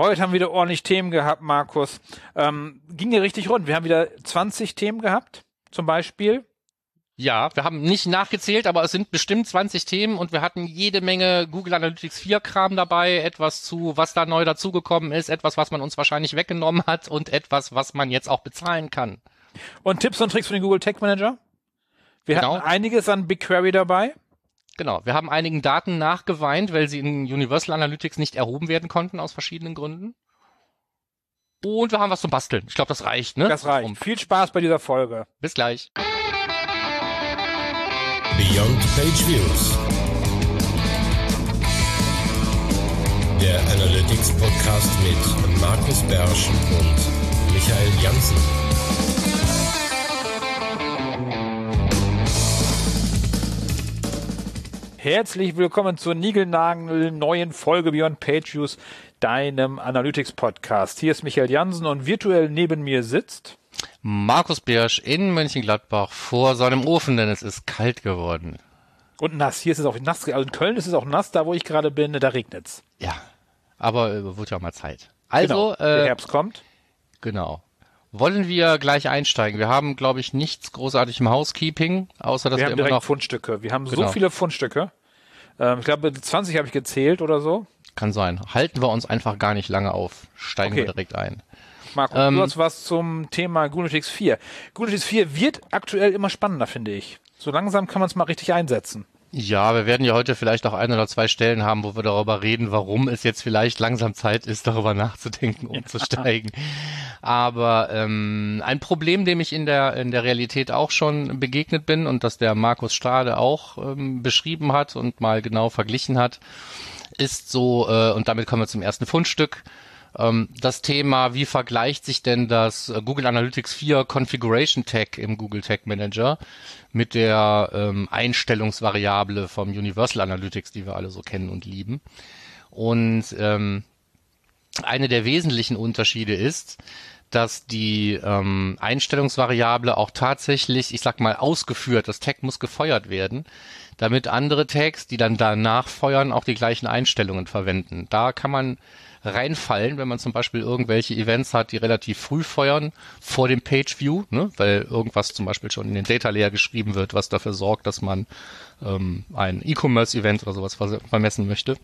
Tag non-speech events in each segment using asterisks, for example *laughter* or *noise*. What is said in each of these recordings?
Heute haben wir wieder ordentlich Themen gehabt, Markus. Ähm, ging ja richtig rund. Wir haben wieder 20 Themen gehabt, zum Beispiel. Ja, wir haben nicht nachgezählt, aber es sind bestimmt 20 Themen und wir hatten jede Menge Google Analytics 4 Kram dabei, etwas zu, was da neu dazugekommen ist, etwas, was man uns wahrscheinlich weggenommen hat und etwas, was man jetzt auch bezahlen kann. Und Tipps und Tricks für den Google Tech Manager? Wir genau. hatten einiges an BigQuery dabei. Genau, wir haben einigen Daten nachgeweint, weil sie in Universal Analytics nicht erhoben werden konnten aus verschiedenen Gründen. Und wir haben was zum Basteln. Ich glaube, das reicht, ne? Das reicht. Um. Viel Spaß bei dieser Folge. Bis gleich. Beyond Page Views. Der Analytics Podcast mit Markus Bersch und Michael Janssen. Herzlich willkommen zur Nigelnagel neuen Folge Beyond Views, deinem Analytics Podcast. Hier ist Michael Jansen und virtuell neben mir sitzt Markus Biersch in Mönchengladbach vor seinem Ofen, denn es ist kalt geworden. Und nass. Hier ist es auch nass. Also in Köln ist es auch nass, da wo ich gerade bin, da regnet es. Ja, aber äh, wird ja auch mal Zeit. Also, genau, der äh, Herbst kommt. Genau. Wollen wir gleich einsteigen? Wir haben, glaube ich, nichts großartig im Housekeeping, außer dass wir, wir haben immer noch Fundstücke. Wir haben genau. so viele Fundstücke. Ähm, ich glaube, 20 habe ich gezählt oder so. Kann sein. Halten wir uns einfach gar nicht lange auf. Steigen okay. wir direkt ein. Marco, ähm, du hast was zum Thema Analytics 4. Google Analytics 4 wird aktuell immer spannender, finde ich. So langsam kann man es mal richtig einsetzen. Ja, wir werden ja heute vielleicht auch ein oder zwei Stellen haben, wo wir darüber reden, warum es jetzt vielleicht langsam Zeit ist, darüber nachzudenken, umzusteigen. Aber ähm, ein Problem, dem ich in der in der Realität auch schon begegnet bin und das der Markus Stade auch ähm, beschrieben hat und mal genau verglichen hat, ist so äh, und damit kommen wir zum ersten Fundstück das Thema, wie vergleicht sich denn das äh, Google Analytics 4 Configuration Tag im Google Tag Manager mit der ähm, Einstellungsvariable vom Universal Analytics, die wir alle so kennen und lieben. Und ähm, eine der wesentlichen Unterschiede ist, dass die ähm, Einstellungsvariable auch tatsächlich, ich sag mal, ausgeführt, das Tag muss gefeuert werden, damit andere Tags, die dann danach feuern, auch die gleichen Einstellungen verwenden. Da kann man reinfallen, wenn man zum Beispiel irgendwelche Events hat, die relativ früh feuern vor dem Page View, ne? weil irgendwas zum Beispiel schon in den Data Layer geschrieben wird, was dafür sorgt, dass man ähm, ein E-Commerce-Event oder sowas vermessen möchte.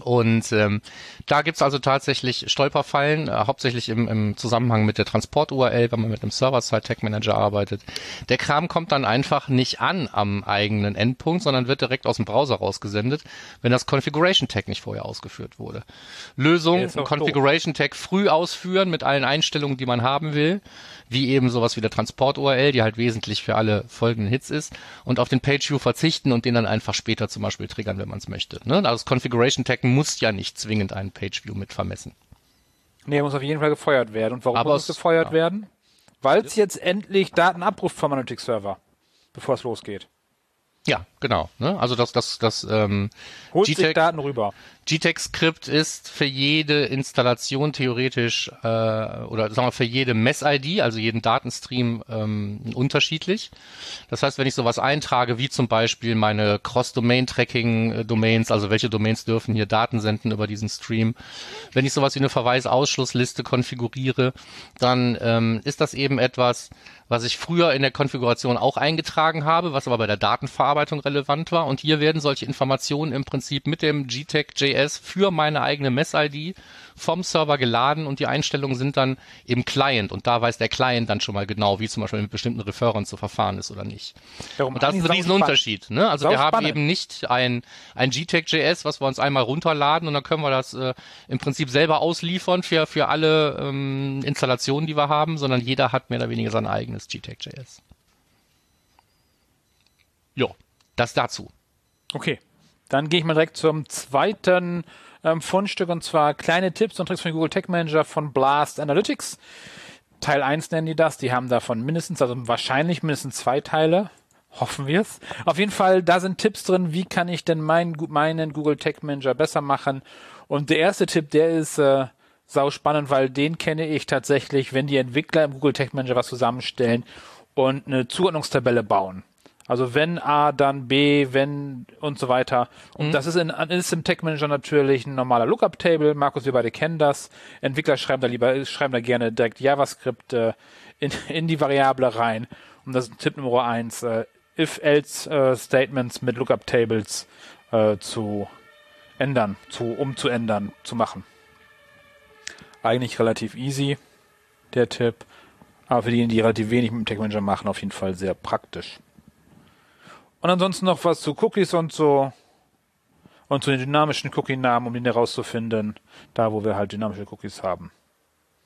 Und ähm, da gibt's also tatsächlich Stolperfallen, äh, hauptsächlich im, im Zusammenhang mit der Transport-URL, wenn man mit einem Server-Side-Tag-Manager arbeitet. Der Kram kommt dann einfach nicht an am eigenen Endpunkt, sondern wird direkt aus dem Browser rausgesendet, wenn das Configuration-Tag nicht vorher ausgeführt wurde. Lösung, Configuration-Tag früh ausführen mit allen Einstellungen, die man haben will wie eben sowas wie der Transport-URL, die halt wesentlich für alle folgenden Hits ist, und auf den Page-View verzichten und den dann einfach später zum Beispiel triggern, wenn man es möchte. Ne? Also das Configuration-Tag muss ja nicht zwingend einen Page-View mit vermessen. Nee, er muss auf jeden Fall gefeuert werden. Und warum Aber muss es gefeuert ja. werden? Weil es jetzt endlich Daten abruft vom Analytics-Server, bevor es losgeht. Ja, genau. Ne? Also das, das, das ähm, Holt sich Daten rüber. GTEC-Skript ist für jede Installation theoretisch äh, oder sagen wir für jede Mess-ID, also jeden Datenstream ähm, unterschiedlich. Das heißt, wenn ich sowas eintrage, wie zum Beispiel meine Cross-Domain-Tracking-Domains, also welche Domains dürfen hier Daten senden über diesen Stream, wenn ich sowas wie eine Verweisausschlussliste konfiguriere, dann ähm, ist das eben etwas, was ich früher in der Konfiguration auch eingetragen habe, was aber bei der Datenverarbeitung relevant war. Und hier werden solche Informationen im Prinzip mit dem GTEC.js für meine eigene Mess-ID vom Server geladen und die Einstellungen sind dann im Client und da weiß der Client dann schon mal genau, wie zum Beispiel mit bestimmten Referern zu verfahren ist oder nicht. Darum und das ist ein Riesenunterschied. Ne? Also wir haben eben nicht ein, ein GTEC.js, was wir uns einmal runterladen und dann können wir das äh, im Prinzip selber ausliefern für, für alle ähm, Installationen, die wir haben, sondern jeder hat mehr oder weniger sein eigenes GTEC.js. Ja, das dazu. Okay. Dann gehe ich mal direkt zum zweiten ähm, Fundstück und zwar kleine Tipps und Tricks von Google Tech Manager von Blast Analytics. Teil 1 nennen die das. Die haben davon mindestens, also wahrscheinlich mindestens zwei Teile. Hoffen wir es. Auf jeden Fall, da sind Tipps drin, wie kann ich denn mein, meinen Google Tech Manager besser machen. Und der erste Tipp, der ist äh, sau spannend, weil den kenne ich tatsächlich, wenn die Entwickler im Google Tech Manager was zusammenstellen und eine Zuordnungstabelle bauen. Also wenn A, dann B, wenn und so weiter. Und Mhm. das ist, in, ist im Tech Manager natürlich ein normaler Lookup-Table. Markus, wir beide kennen das. Entwickler schreiben da lieber, schreiben da gerne direkt JavaScript äh, in, in die Variable rein. Und das ist Tipp Nummer eins: äh, If-Else-Statements mit Lookup-Tables äh, zu ändern, zu umzuändern, zu machen. Eigentlich relativ easy, der Tipp. Aber für diejenigen, die relativ wenig mit dem Tech Manager machen, auf jeden Fall sehr praktisch. Und ansonsten noch was zu Cookies und so. Und zu den dynamischen Cookie-Namen, um den herauszufinden. Da, wo wir halt dynamische Cookies haben.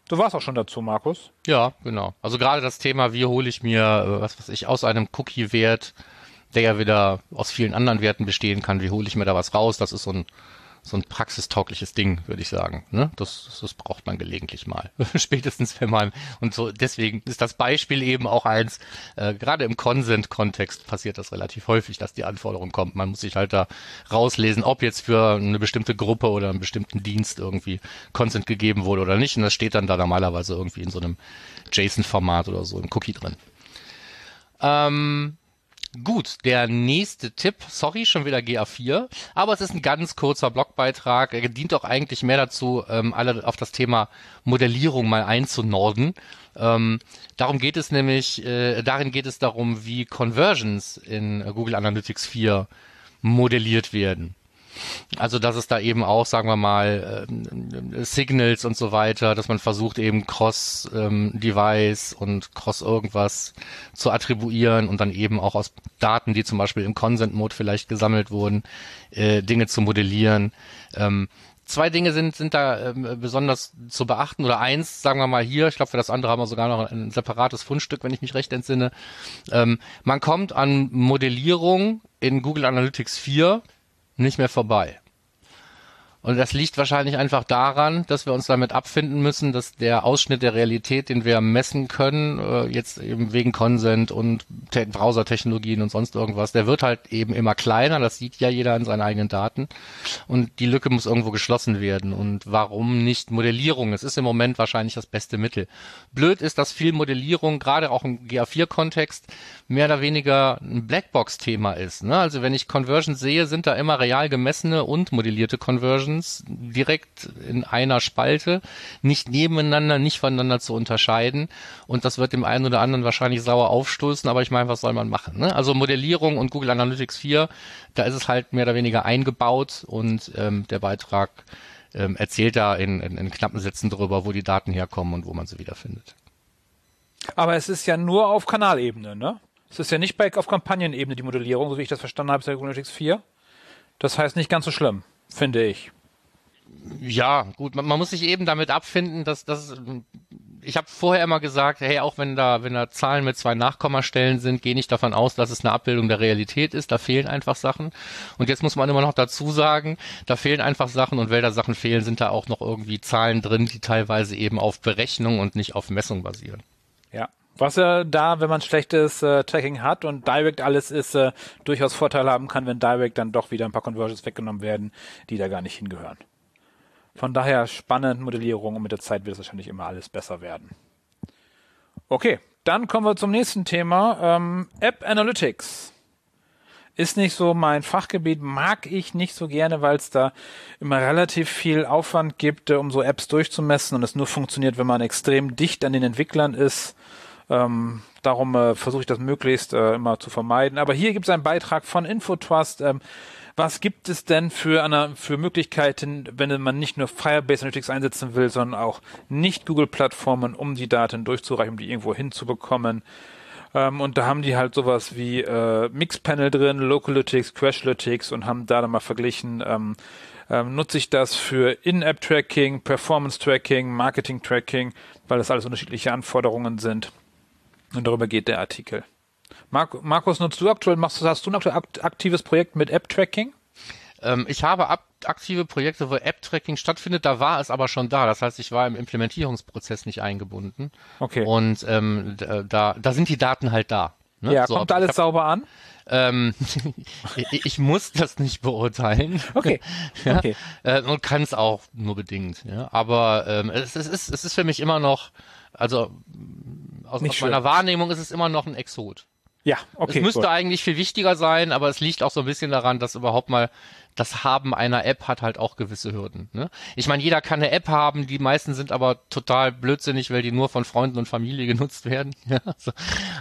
Du warst auch schon dazu, Markus. Ja, genau. Also gerade das Thema, wie hole ich mir, äh, was weiß ich, aus einem Cookie-Wert, der ja wieder aus vielen anderen Werten bestehen kann, wie hole ich mir da was raus? Das ist so ein, so ein praxistaugliches Ding, würde ich sagen. Ne? Das, das braucht man gelegentlich mal. *laughs* Spätestens wenn man, und so deswegen ist das Beispiel eben auch eins, äh, gerade im Consent-Kontext passiert das relativ häufig, dass die Anforderung kommt. Man muss sich halt da rauslesen, ob jetzt für eine bestimmte Gruppe oder einen bestimmten Dienst irgendwie Consent gegeben wurde oder nicht. Und das steht dann da normalerweise irgendwie in so einem JSON-Format oder so im Cookie drin. Ähm, Gut, der nächste Tipp, sorry, schon wieder GA4, aber es ist ein ganz kurzer Blogbeitrag. Er dient auch eigentlich mehr dazu, ähm, alle auf das Thema Modellierung mal einzunorden. Ähm, darum geht es nämlich, äh, darin geht es darum, wie Conversions in Google Analytics 4 modelliert werden. Also dass es da eben auch, sagen wir mal, ähm, Signals und so weiter, dass man versucht eben Cross-Device und Cross irgendwas zu attribuieren und dann eben auch aus Daten, die zum Beispiel im Consent-Mode vielleicht gesammelt wurden, äh, Dinge zu modellieren. Ähm, zwei Dinge sind, sind da ähm, besonders zu beachten oder eins, sagen wir mal hier, ich glaube für das andere haben wir sogar noch ein separates Fundstück, wenn ich mich recht entsinne. Ähm, man kommt an Modellierung in Google Analytics 4 nicht mehr vorbei. Und das liegt wahrscheinlich einfach daran, dass wir uns damit abfinden müssen, dass der Ausschnitt der Realität, den wir messen können, äh, jetzt eben wegen Consent und Te Browsertechnologien und sonst irgendwas, der wird halt eben immer kleiner. Das sieht ja jeder an seinen eigenen Daten. Und die Lücke muss irgendwo geschlossen werden. Und warum nicht Modellierung? Es ist im Moment wahrscheinlich das beste Mittel. Blöd ist, dass viel Modellierung, gerade auch im GA4-Kontext, mehr oder weniger ein Blackbox-Thema ist. Ne? Also wenn ich Conversions sehe, sind da immer real gemessene und modellierte Conversions direkt in einer Spalte, nicht nebeneinander, nicht voneinander zu unterscheiden. Und das wird dem einen oder anderen wahrscheinlich sauer aufstoßen, aber ich meine, was soll man machen? Ne? Also Modellierung und Google Analytics 4, da ist es halt mehr oder weniger eingebaut und ähm, der Beitrag ähm, erzählt da in, in, in knappen Sätzen darüber, wo die Daten herkommen und wo man sie wiederfindet. Aber es ist ja nur auf Kanalebene, ne? Es ist ja nicht bei, auf Kampagnenebene die Modellierung, so wie ich das verstanden habe, ist ja Google Analytics 4. Das heißt nicht ganz so schlimm, finde ich. Ja, gut, man, man muss sich eben damit abfinden, dass das ich habe vorher immer gesagt, hey, auch wenn da wenn da Zahlen mit zwei Nachkommastellen sind, gehe nicht davon aus, dass es eine Abbildung der Realität ist, da fehlen einfach Sachen und jetzt muss man immer noch dazu sagen, da fehlen einfach Sachen und weil da Sachen fehlen, sind da auch noch irgendwie Zahlen drin, die teilweise eben auf Berechnung und nicht auf Messung basieren. Ja. Was ja da, wenn man schlechtes äh, Tracking hat und Direct alles ist, äh, durchaus Vorteile haben kann, wenn Direct dann doch wieder ein paar Conversions weggenommen werden, die da gar nicht hingehören. Von daher spannend Modellierung und mit der Zeit wird es wahrscheinlich immer alles besser werden. Okay, dann kommen wir zum nächsten Thema. Ähm, App Analytics. Ist nicht so mein Fachgebiet, mag ich nicht so gerne, weil es da immer relativ viel Aufwand gibt, äh, um so Apps durchzumessen und es nur funktioniert, wenn man extrem dicht an den Entwicklern ist. Ähm, darum äh, versuche ich das möglichst äh, immer zu vermeiden. Aber hier gibt es einen Beitrag von Infotrust. Ähm, was gibt es denn für, eine, für Möglichkeiten, wenn man nicht nur Firebase Analytics einsetzen will, sondern auch nicht Google-Plattformen, um die Daten durchzureichen, um die irgendwo hinzubekommen? Ähm, und da haben die halt sowas wie äh, Mixpanel drin, Localytics, Crashlytics und haben da dann mal verglichen, ähm, ähm, nutze ich das für In-App-Tracking, Performance-Tracking, Marketing-Tracking, weil das alles unterschiedliche Anforderungen sind. Und darüber geht der Artikel. Mark Markus, nutzt du aktuell, machst, hast du ein aktuell aktives Projekt mit App-Tracking? Ähm, ich habe ab, aktive Projekte, wo App-Tracking stattfindet, da war es aber schon da. Das heißt, ich war im Implementierungsprozess nicht eingebunden. Okay. Und ähm, da, da sind die Daten halt da. Ne? Ja, So, kommt alles hab- sauber an? Ähm, *laughs* ich, ich muss das nicht beurteilen. Okay. *laughs* Ja, Okay. äh, und kann es auch nur bedingt. Ja. Aber ähm, es, es, ist, es ist für mich immer noch, also aus, aus meiner Wahrnehmung ist es immer noch ein Exot. Ja, okay. Es müsste gut. eigentlich viel wichtiger sein, aber es liegt auch so ein bisschen daran, dass überhaupt mal das Haben einer App hat halt auch gewisse Hürden. Ne? Ich meine, jeder kann eine App haben, die meisten sind aber total blödsinnig, weil die nur von Freunden und Familie *laughs* genutzt werden. Ja, so.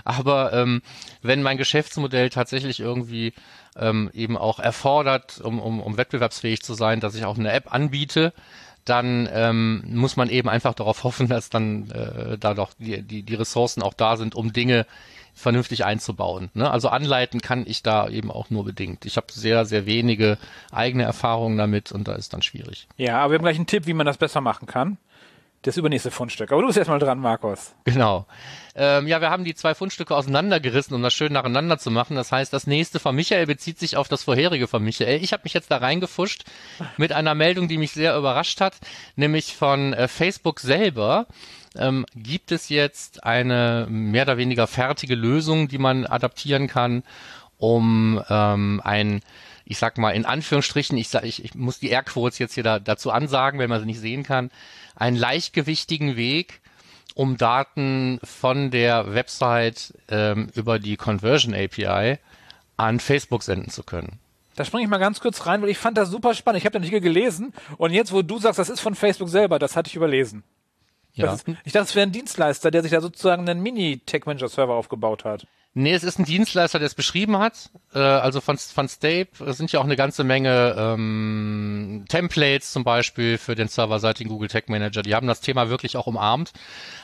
Aber ähm, wenn mein Geschäftsmodell tatsächlich irgendwie ähm, eben auch erfordert, um, um, um wettbewerbsfähig zu sein, dass ich auch eine App anbiete, dann ähm, muss man eben einfach darauf hoffen, dass dann äh, da doch die, die, die Ressourcen auch da sind, um Dinge vernünftig einzubauen. Ne? Also anleiten kann ich da eben auch nur bedingt. Ich habe sehr, sehr wenige eigene Erfahrungen damit und da ist dann schwierig. Ja, aber wir haben gleich einen Tipp, wie man das besser machen kann. Das übernächste Fundstück. Aber du bist erstmal dran, Markus. Genau. Ähm, ja, wir haben die zwei Fundstücke auseinandergerissen, um das schön nacheinander zu machen. Das heißt, das nächste von Michael bezieht sich auf das vorherige von Michael. Ich habe mich jetzt da reingefuscht mit einer Meldung, die mich sehr überrascht hat, nämlich von äh, Facebook selber. Ähm, gibt es jetzt eine mehr oder weniger fertige Lösung, die man adaptieren kann, um ähm, ein ich sag mal in Anführungsstrichen, ich, sag, ich, ich muss die Airquotes jetzt hier da, dazu ansagen, wenn man sie nicht sehen kann, einen leichtgewichtigen Weg, um Daten von der Website ähm, über die Conversion API an Facebook senden zu können. Da springe ich mal ganz kurz rein, weil ich fand das super spannend. Ich habe den Artikel gelesen und jetzt, wo du sagst, das ist von Facebook selber, das hatte ich überlesen. Ja. Ist, ich dachte, es wäre ein Dienstleister, der sich da sozusagen einen Mini-Tech-Manager-Server aufgebaut hat. Nee, es ist ein Dienstleister, der es beschrieben hat. Äh, also von, von Stape sind ja auch eine ganze Menge ähm, Templates zum Beispiel für den serverseitigen Google Tech Manager. Die haben das Thema wirklich auch umarmt.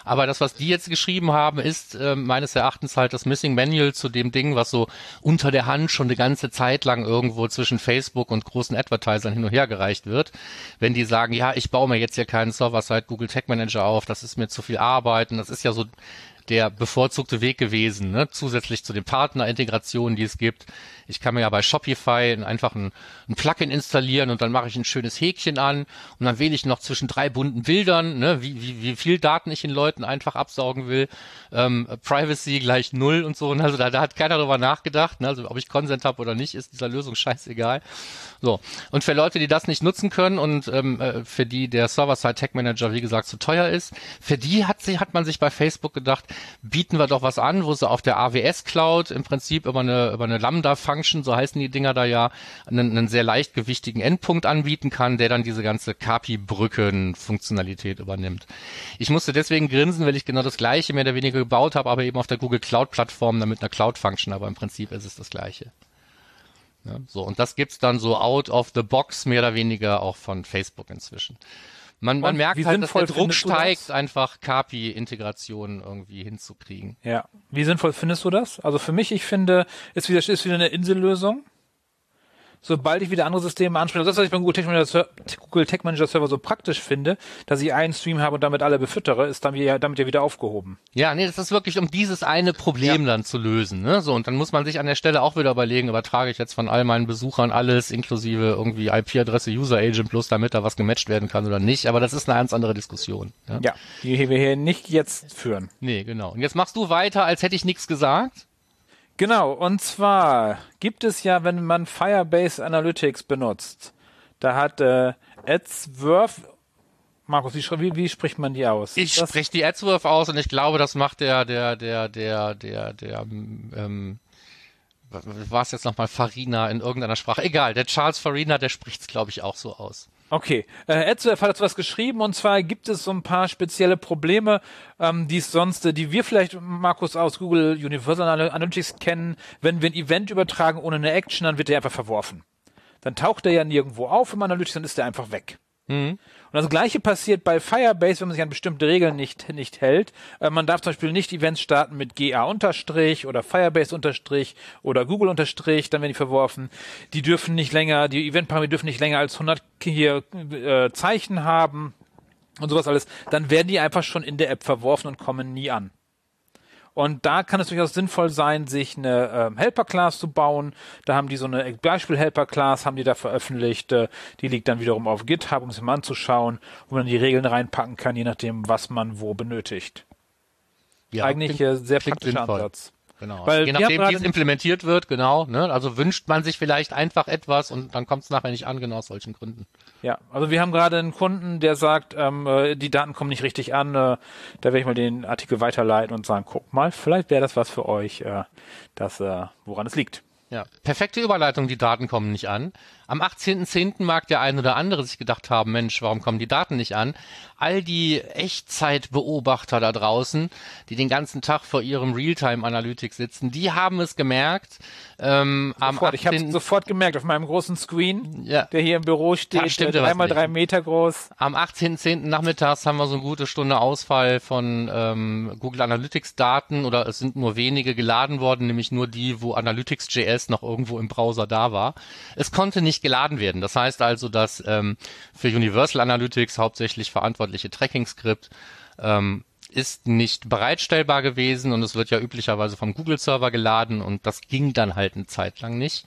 Aber das, was die jetzt geschrieben haben, ist äh, meines Erachtens halt das Missing Manual zu dem Ding, was so unter der Hand schon eine ganze Zeit lang irgendwo zwischen Facebook und großen Advertisern hin und her gereicht wird. Wenn die sagen, ja, ich baue mir jetzt hier keinen Server-Side Google Tech Manager auf, das ist mir zu viel Arbeit und das ist ja so der bevorzugte Weg gewesen, ne? zusätzlich zu den Partnerintegrationen, die es gibt. Ich kann mir ja bei Shopify einfach ein, ein Plugin installieren und dann mache ich ein schönes Häkchen an und dann wähle ich noch zwischen drei bunten Bildern, ne? wie, wie, wie viel Daten ich in Leuten einfach absaugen will. Ähm, Privacy gleich null und so. Und also da, da hat keiner drüber nachgedacht. Ne? Also ob ich Consent habe oder nicht, ist dieser Lösung scheißegal. So. Und für Leute, die das nicht nutzen können und ähm, äh, für die der Server-Side Tech Manager, wie gesagt, zu teuer ist, für die hat, sie, hat man sich bei Facebook gedacht, bieten wir doch was an, wo sie auf der AWS Cloud im Prinzip über eine, über eine Lambda-Function, so heißen die Dinger da ja, einen, einen sehr leichtgewichtigen Endpunkt anbieten kann, der dann diese ganze KPI-Brücken-Funktionalität übernimmt. Ich musste deswegen grinsen, weil ich genau das gleiche mehr oder weniger gebaut habe, aber eben auf der Google Cloud-Plattform, damit einer Cloud-Function, aber im Prinzip ist es das gleiche. Ja, so, und das gibt's dann so out of the box mehr oder weniger auch von Facebook inzwischen. Man, man Und merkt wie halt, dass der sinnvoll Druck steigt, einfach KPI-Integrationen irgendwie hinzukriegen. Ja. Wie sinnvoll findest du das? Also für mich, ich finde, ist wieder, ist wieder eine Insellösung. Sobald ich wieder andere Systeme anspreche, das, was ich beim Google Tech Manager, Google Tech Manager Server so praktisch finde, dass ich einen Stream habe und damit alle befüttere, ist dann wieder, damit ja wieder aufgehoben. Ja, nee, das ist wirklich, um dieses eine Problem dann zu lösen. Ne? So, und dann muss man sich an der Stelle auch wieder überlegen, übertrage ich jetzt von all meinen Besuchern alles, inklusive irgendwie IP-Adresse, User Agent plus, damit da was gematcht werden kann oder nicht. Aber das ist eine ganz andere Diskussion. Ja? Ja. Die wir hier nicht jetzt führen. Nee, genau. Und jetzt machst du weiter, als hätte ich nichts gesagt. Genau, und zwar gibt es ja, wenn man Firebase Analytics benutzt, da hat äh, Adsworth, Markus, wie, wie, wie spricht man die aus? Ich spreche die AdWorth aus und ich glaube, das macht der, der, der, der, der, der, ähm, war es jetzt nochmal Farina in irgendeiner Sprache? Egal, der Charles Farina, der spricht's, glaube ich, auch so aus. Okay, äh, Adsworth hat dazu was geschrieben und zwar gibt es so ein paar spezielle Probleme, ähm, die es sonst, die wir vielleicht, Markus, aus Google Universal Analytics kennen. Wenn wir ein Event übertragen ohne eine Action, dann wird der einfach verworfen. Dann taucht er ja nirgendwo auf im Analytics, dann ist der einfach weg. Und das gleiche passiert bei Firebase, wenn man sich an bestimmte Regeln nicht, nicht hält. Äh, man darf zum Beispiel nicht Events starten mit GA unterstrich oder Firebase unterstrich oder Google unterstrich, dann werden die verworfen. Die dürfen nicht länger, die Eventparameter dürfen nicht länger als 100 hier äh, Zeichen haben und sowas alles. Dann werden die einfach schon in der App verworfen und kommen nie an. Und da kann es durchaus sinnvoll sein, sich eine ähm, Helper-Class zu bauen. Da haben die so eine Beispiel-Helper-Class, haben die da veröffentlicht. Äh, die liegt dann wiederum auf GitHub, um es mal anzuschauen, wo man die Regeln reinpacken kann, je nachdem, was man wo benötigt. Ja, Eigentlich äh, sehr praktischer. Ansatz. genau. Weil Je nachdem, wie es implementiert wird, genau. Ne? Also wünscht man sich vielleicht einfach etwas und dann kommt es nachher nicht an, genau aus solchen Gründen. Ja, also wir haben gerade einen Kunden, der sagt, ähm, äh, die Daten kommen nicht richtig an. Äh, da werde ich mal den Artikel weiterleiten und sagen, guck mal, vielleicht wäre das was für euch, äh, das, äh, woran es liegt. Ja, perfekte Überleitung, die Daten kommen nicht an. Am 18.10. mag der ein oder andere sich gedacht haben, Mensch, warum kommen die Daten nicht an? All die Echtzeitbeobachter da draußen, die den ganzen Tag vor ihrem Realtime-Analytics sitzen, die haben es gemerkt. Ähm, am Sofort, ich habe 18. sofort gemerkt auf meinem großen Screen, Ja. der hier im Büro steht, dreimal drei Meter groß. Am 18.10. nachmittags haben wir so eine gute Stunde Ausfall von ähm, Google Analytics Daten oder es sind nur wenige geladen worden, nämlich nur die, wo Analytics.js noch irgendwo im Browser da war. Es konnte nicht geladen werden. Das heißt also, dass ähm, für Universal Analytics hauptsächlich verantwortliche Tracking-Skript ähm, ist nicht bereitstellbar gewesen und es wird ja üblicherweise vom Google-Server geladen und das ging dann halt eine Zeit lang nicht.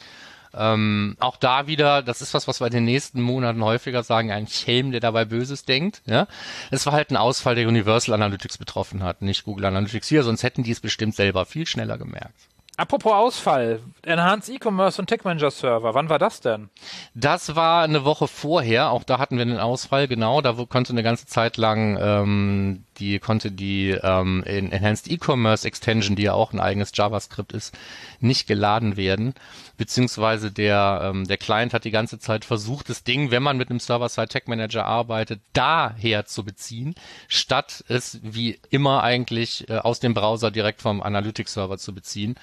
Ähm, auch da wieder, das ist was, was wir in den nächsten Monaten häufiger sagen, ein Schelm, der dabei Böses denkt. Ja, es war halt ein Ausfall, der Universal Analytics betroffen hat, nicht Google Analytics hier, sonst hätten die es bestimmt selber viel schneller gemerkt. Apropos Ausfall, Enhanced E-Commerce und Tech Manager Server, wann war das denn? Das war eine Woche vorher, auch da hatten wir einen Ausfall, genau, da konnte eine ganze Zeit lang ähm, die konnte die ähm, in Enhanced E-Commerce Extension, die ja auch ein eigenes JavaScript ist, nicht geladen werden, beziehungsweise der ähm, der Client hat die ganze Zeit versucht, das Ding, wenn man mit einem Server-Side Tech Manager arbeitet, daher zu beziehen, statt es wie immer eigentlich äh, aus dem Browser direkt vom Analytics Server zu beziehen.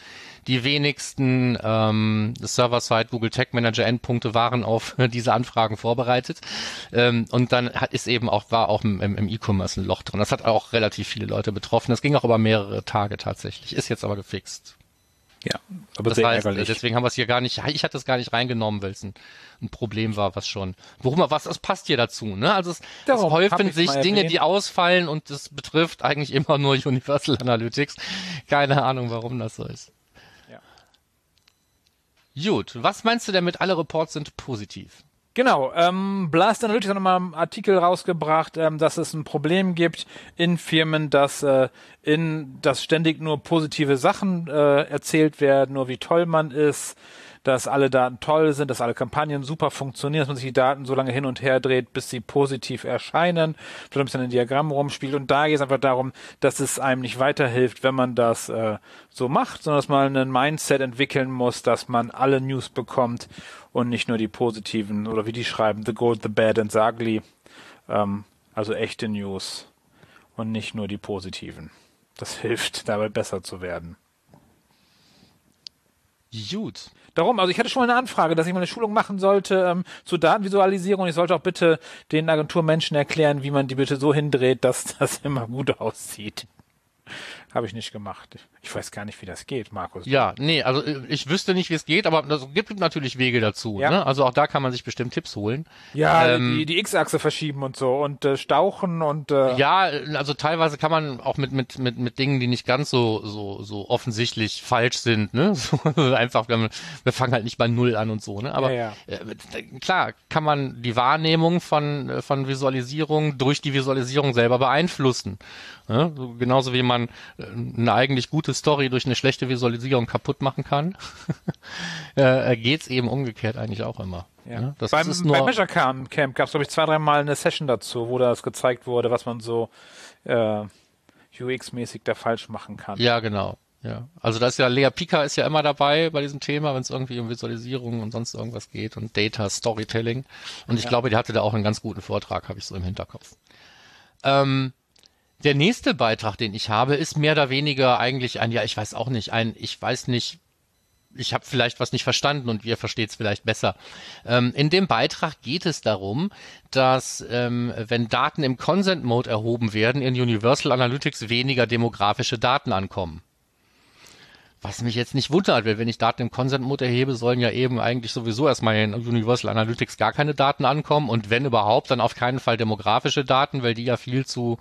Die wenigsten ähm, Server-Side Google Tag Manager Endpunkte waren auf *laughs* diese Anfragen vorbereitet. Ähm, und dann hat, ist eben auch, war auch im, im E-Commerce ein Loch drin. Das hat auch relativ viele Leute betroffen. Das ging auch über mehrere Tage tatsächlich. Ist jetzt aber gefixt. Ja, aber Das sehr heißt, ärgerlich. deswegen haben wir es hier gar nicht, ich hatte es gar nicht reingenommen, weil es ein, ein Problem war, was schon, worum was, das passt hier dazu, ne? Also es, es häufen sich Dinge, die ausfallen und das betrifft eigentlich immer nur *laughs* Universal Analytics. Keine Ahnung, warum das so ist. Gut, was meinst du denn mit alle Reports sind positiv? Genau, ähm, Blast Analytics hat nochmal einen Artikel rausgebracht, ähm, dass es ein Problem gibt in Firmen, dass äh, in dass ständig nur positive Sachen äh, erzählt werden, nur wie toll man ist, dass alle Daten toll sind, dass alle Kampagnen super funktionieren, dass man sich die Daten so lange hin und her dreht, bis sie positiv erscheinen, vielleicht ein bisschen in Diagrammen rumspielt. Und da geht es einfach darum, dass es einem nicht weiterhilft, wenn man das äh, so macht, sondern dass man ein Mindset entwickeln muss, dass man alle News bekommt und nicht nur die positiven oder wie die schreiben, the good, the bad and the ugly. Ähm, also echte News und nicht nur die positiven. Das *laughs* hilft dabei besser zu werden. Gut. Darum, also ich hatte schon mal eine Anfrage, dass ich mal eine Schulung machen sollte ähm, zur Datenvisualisierung. Ich sollte auch bitte den Agenturmenschen erklären, wie man die bitte so hindreht, dass *laughs* das immer gut aussieht. Habe ich nicht gemacht. Ich weiß gar nicht, wie das geht, Markus. Ja, nee, also äh, ich wüsste nicht, wie es geht, aber es gibt natürlich Wege dazu. Ja. Ne? Also auch da kann man sich bestimmt Tipps holen. Ja, Ähm, die, die X-Achse verschieben und so und äh, stauchen und äh, Ja, also teilweise kann man auch mit mit mit mit Dingen, die nicht ganz so so so offensichtlich falsch sind, ne? *laughs* So, einfach wir, wir fangen halt nicht bei null an und so, ne? Aber Ja, Äh, klar kann man die Wahrnehmung von äh, von Visualisierung durch die Visualisierung selber beeinflussen. Ne? So, genauso wie man eine eigentlich gute Story durch eine schlechte Visualisierung kaputt machen kann, *laughs* äh, geht's eben umgekehrt eigentlich auch immer. Ja. Ne? Das beim, ist nur beim Measure Camp, Camp gab es, glaube ich, zwei, dreimal eine Session dazu, wo das gezeigt wurde, was man so äh, UX-mäßig da falsch machen kann. Ja, genau. Ja, also da ist ja Lea Pika ist ja immer dabei bei diesem Thema, wenn es irgendwie um Visualisierung und sonst irgendwas geht und Data Storytelling. Und ich glaube, die hatte da auch einen ganz guten Vortrag, habe ich so im Hinterkopf. Ähm, der nächste Beitrag, den ich habe, ist mehr oder weniger eigentlich ein, ja, ich weiß auch nicht, ein, ich weiß nicht, ich habe vielleicht was nicht verstanden und ihr versteht es vielleicht besser. Ähm, in dem Beitrag geht es darum, dass ähm, wenn Daten im Consent Mode erhoben werden, in Universal Analytics weniger demografische Daten ankommen. Was mich jetzt nicht wundert, weil wenn ich Daten im Consent Mode erhebe, sollen ja eben eigentlich sowieso erstmal in Universal Analytics gar keine Daten ankommen und wenn überhaupt, dann auf keinen Fall demografische Daten, weil die ja viel zu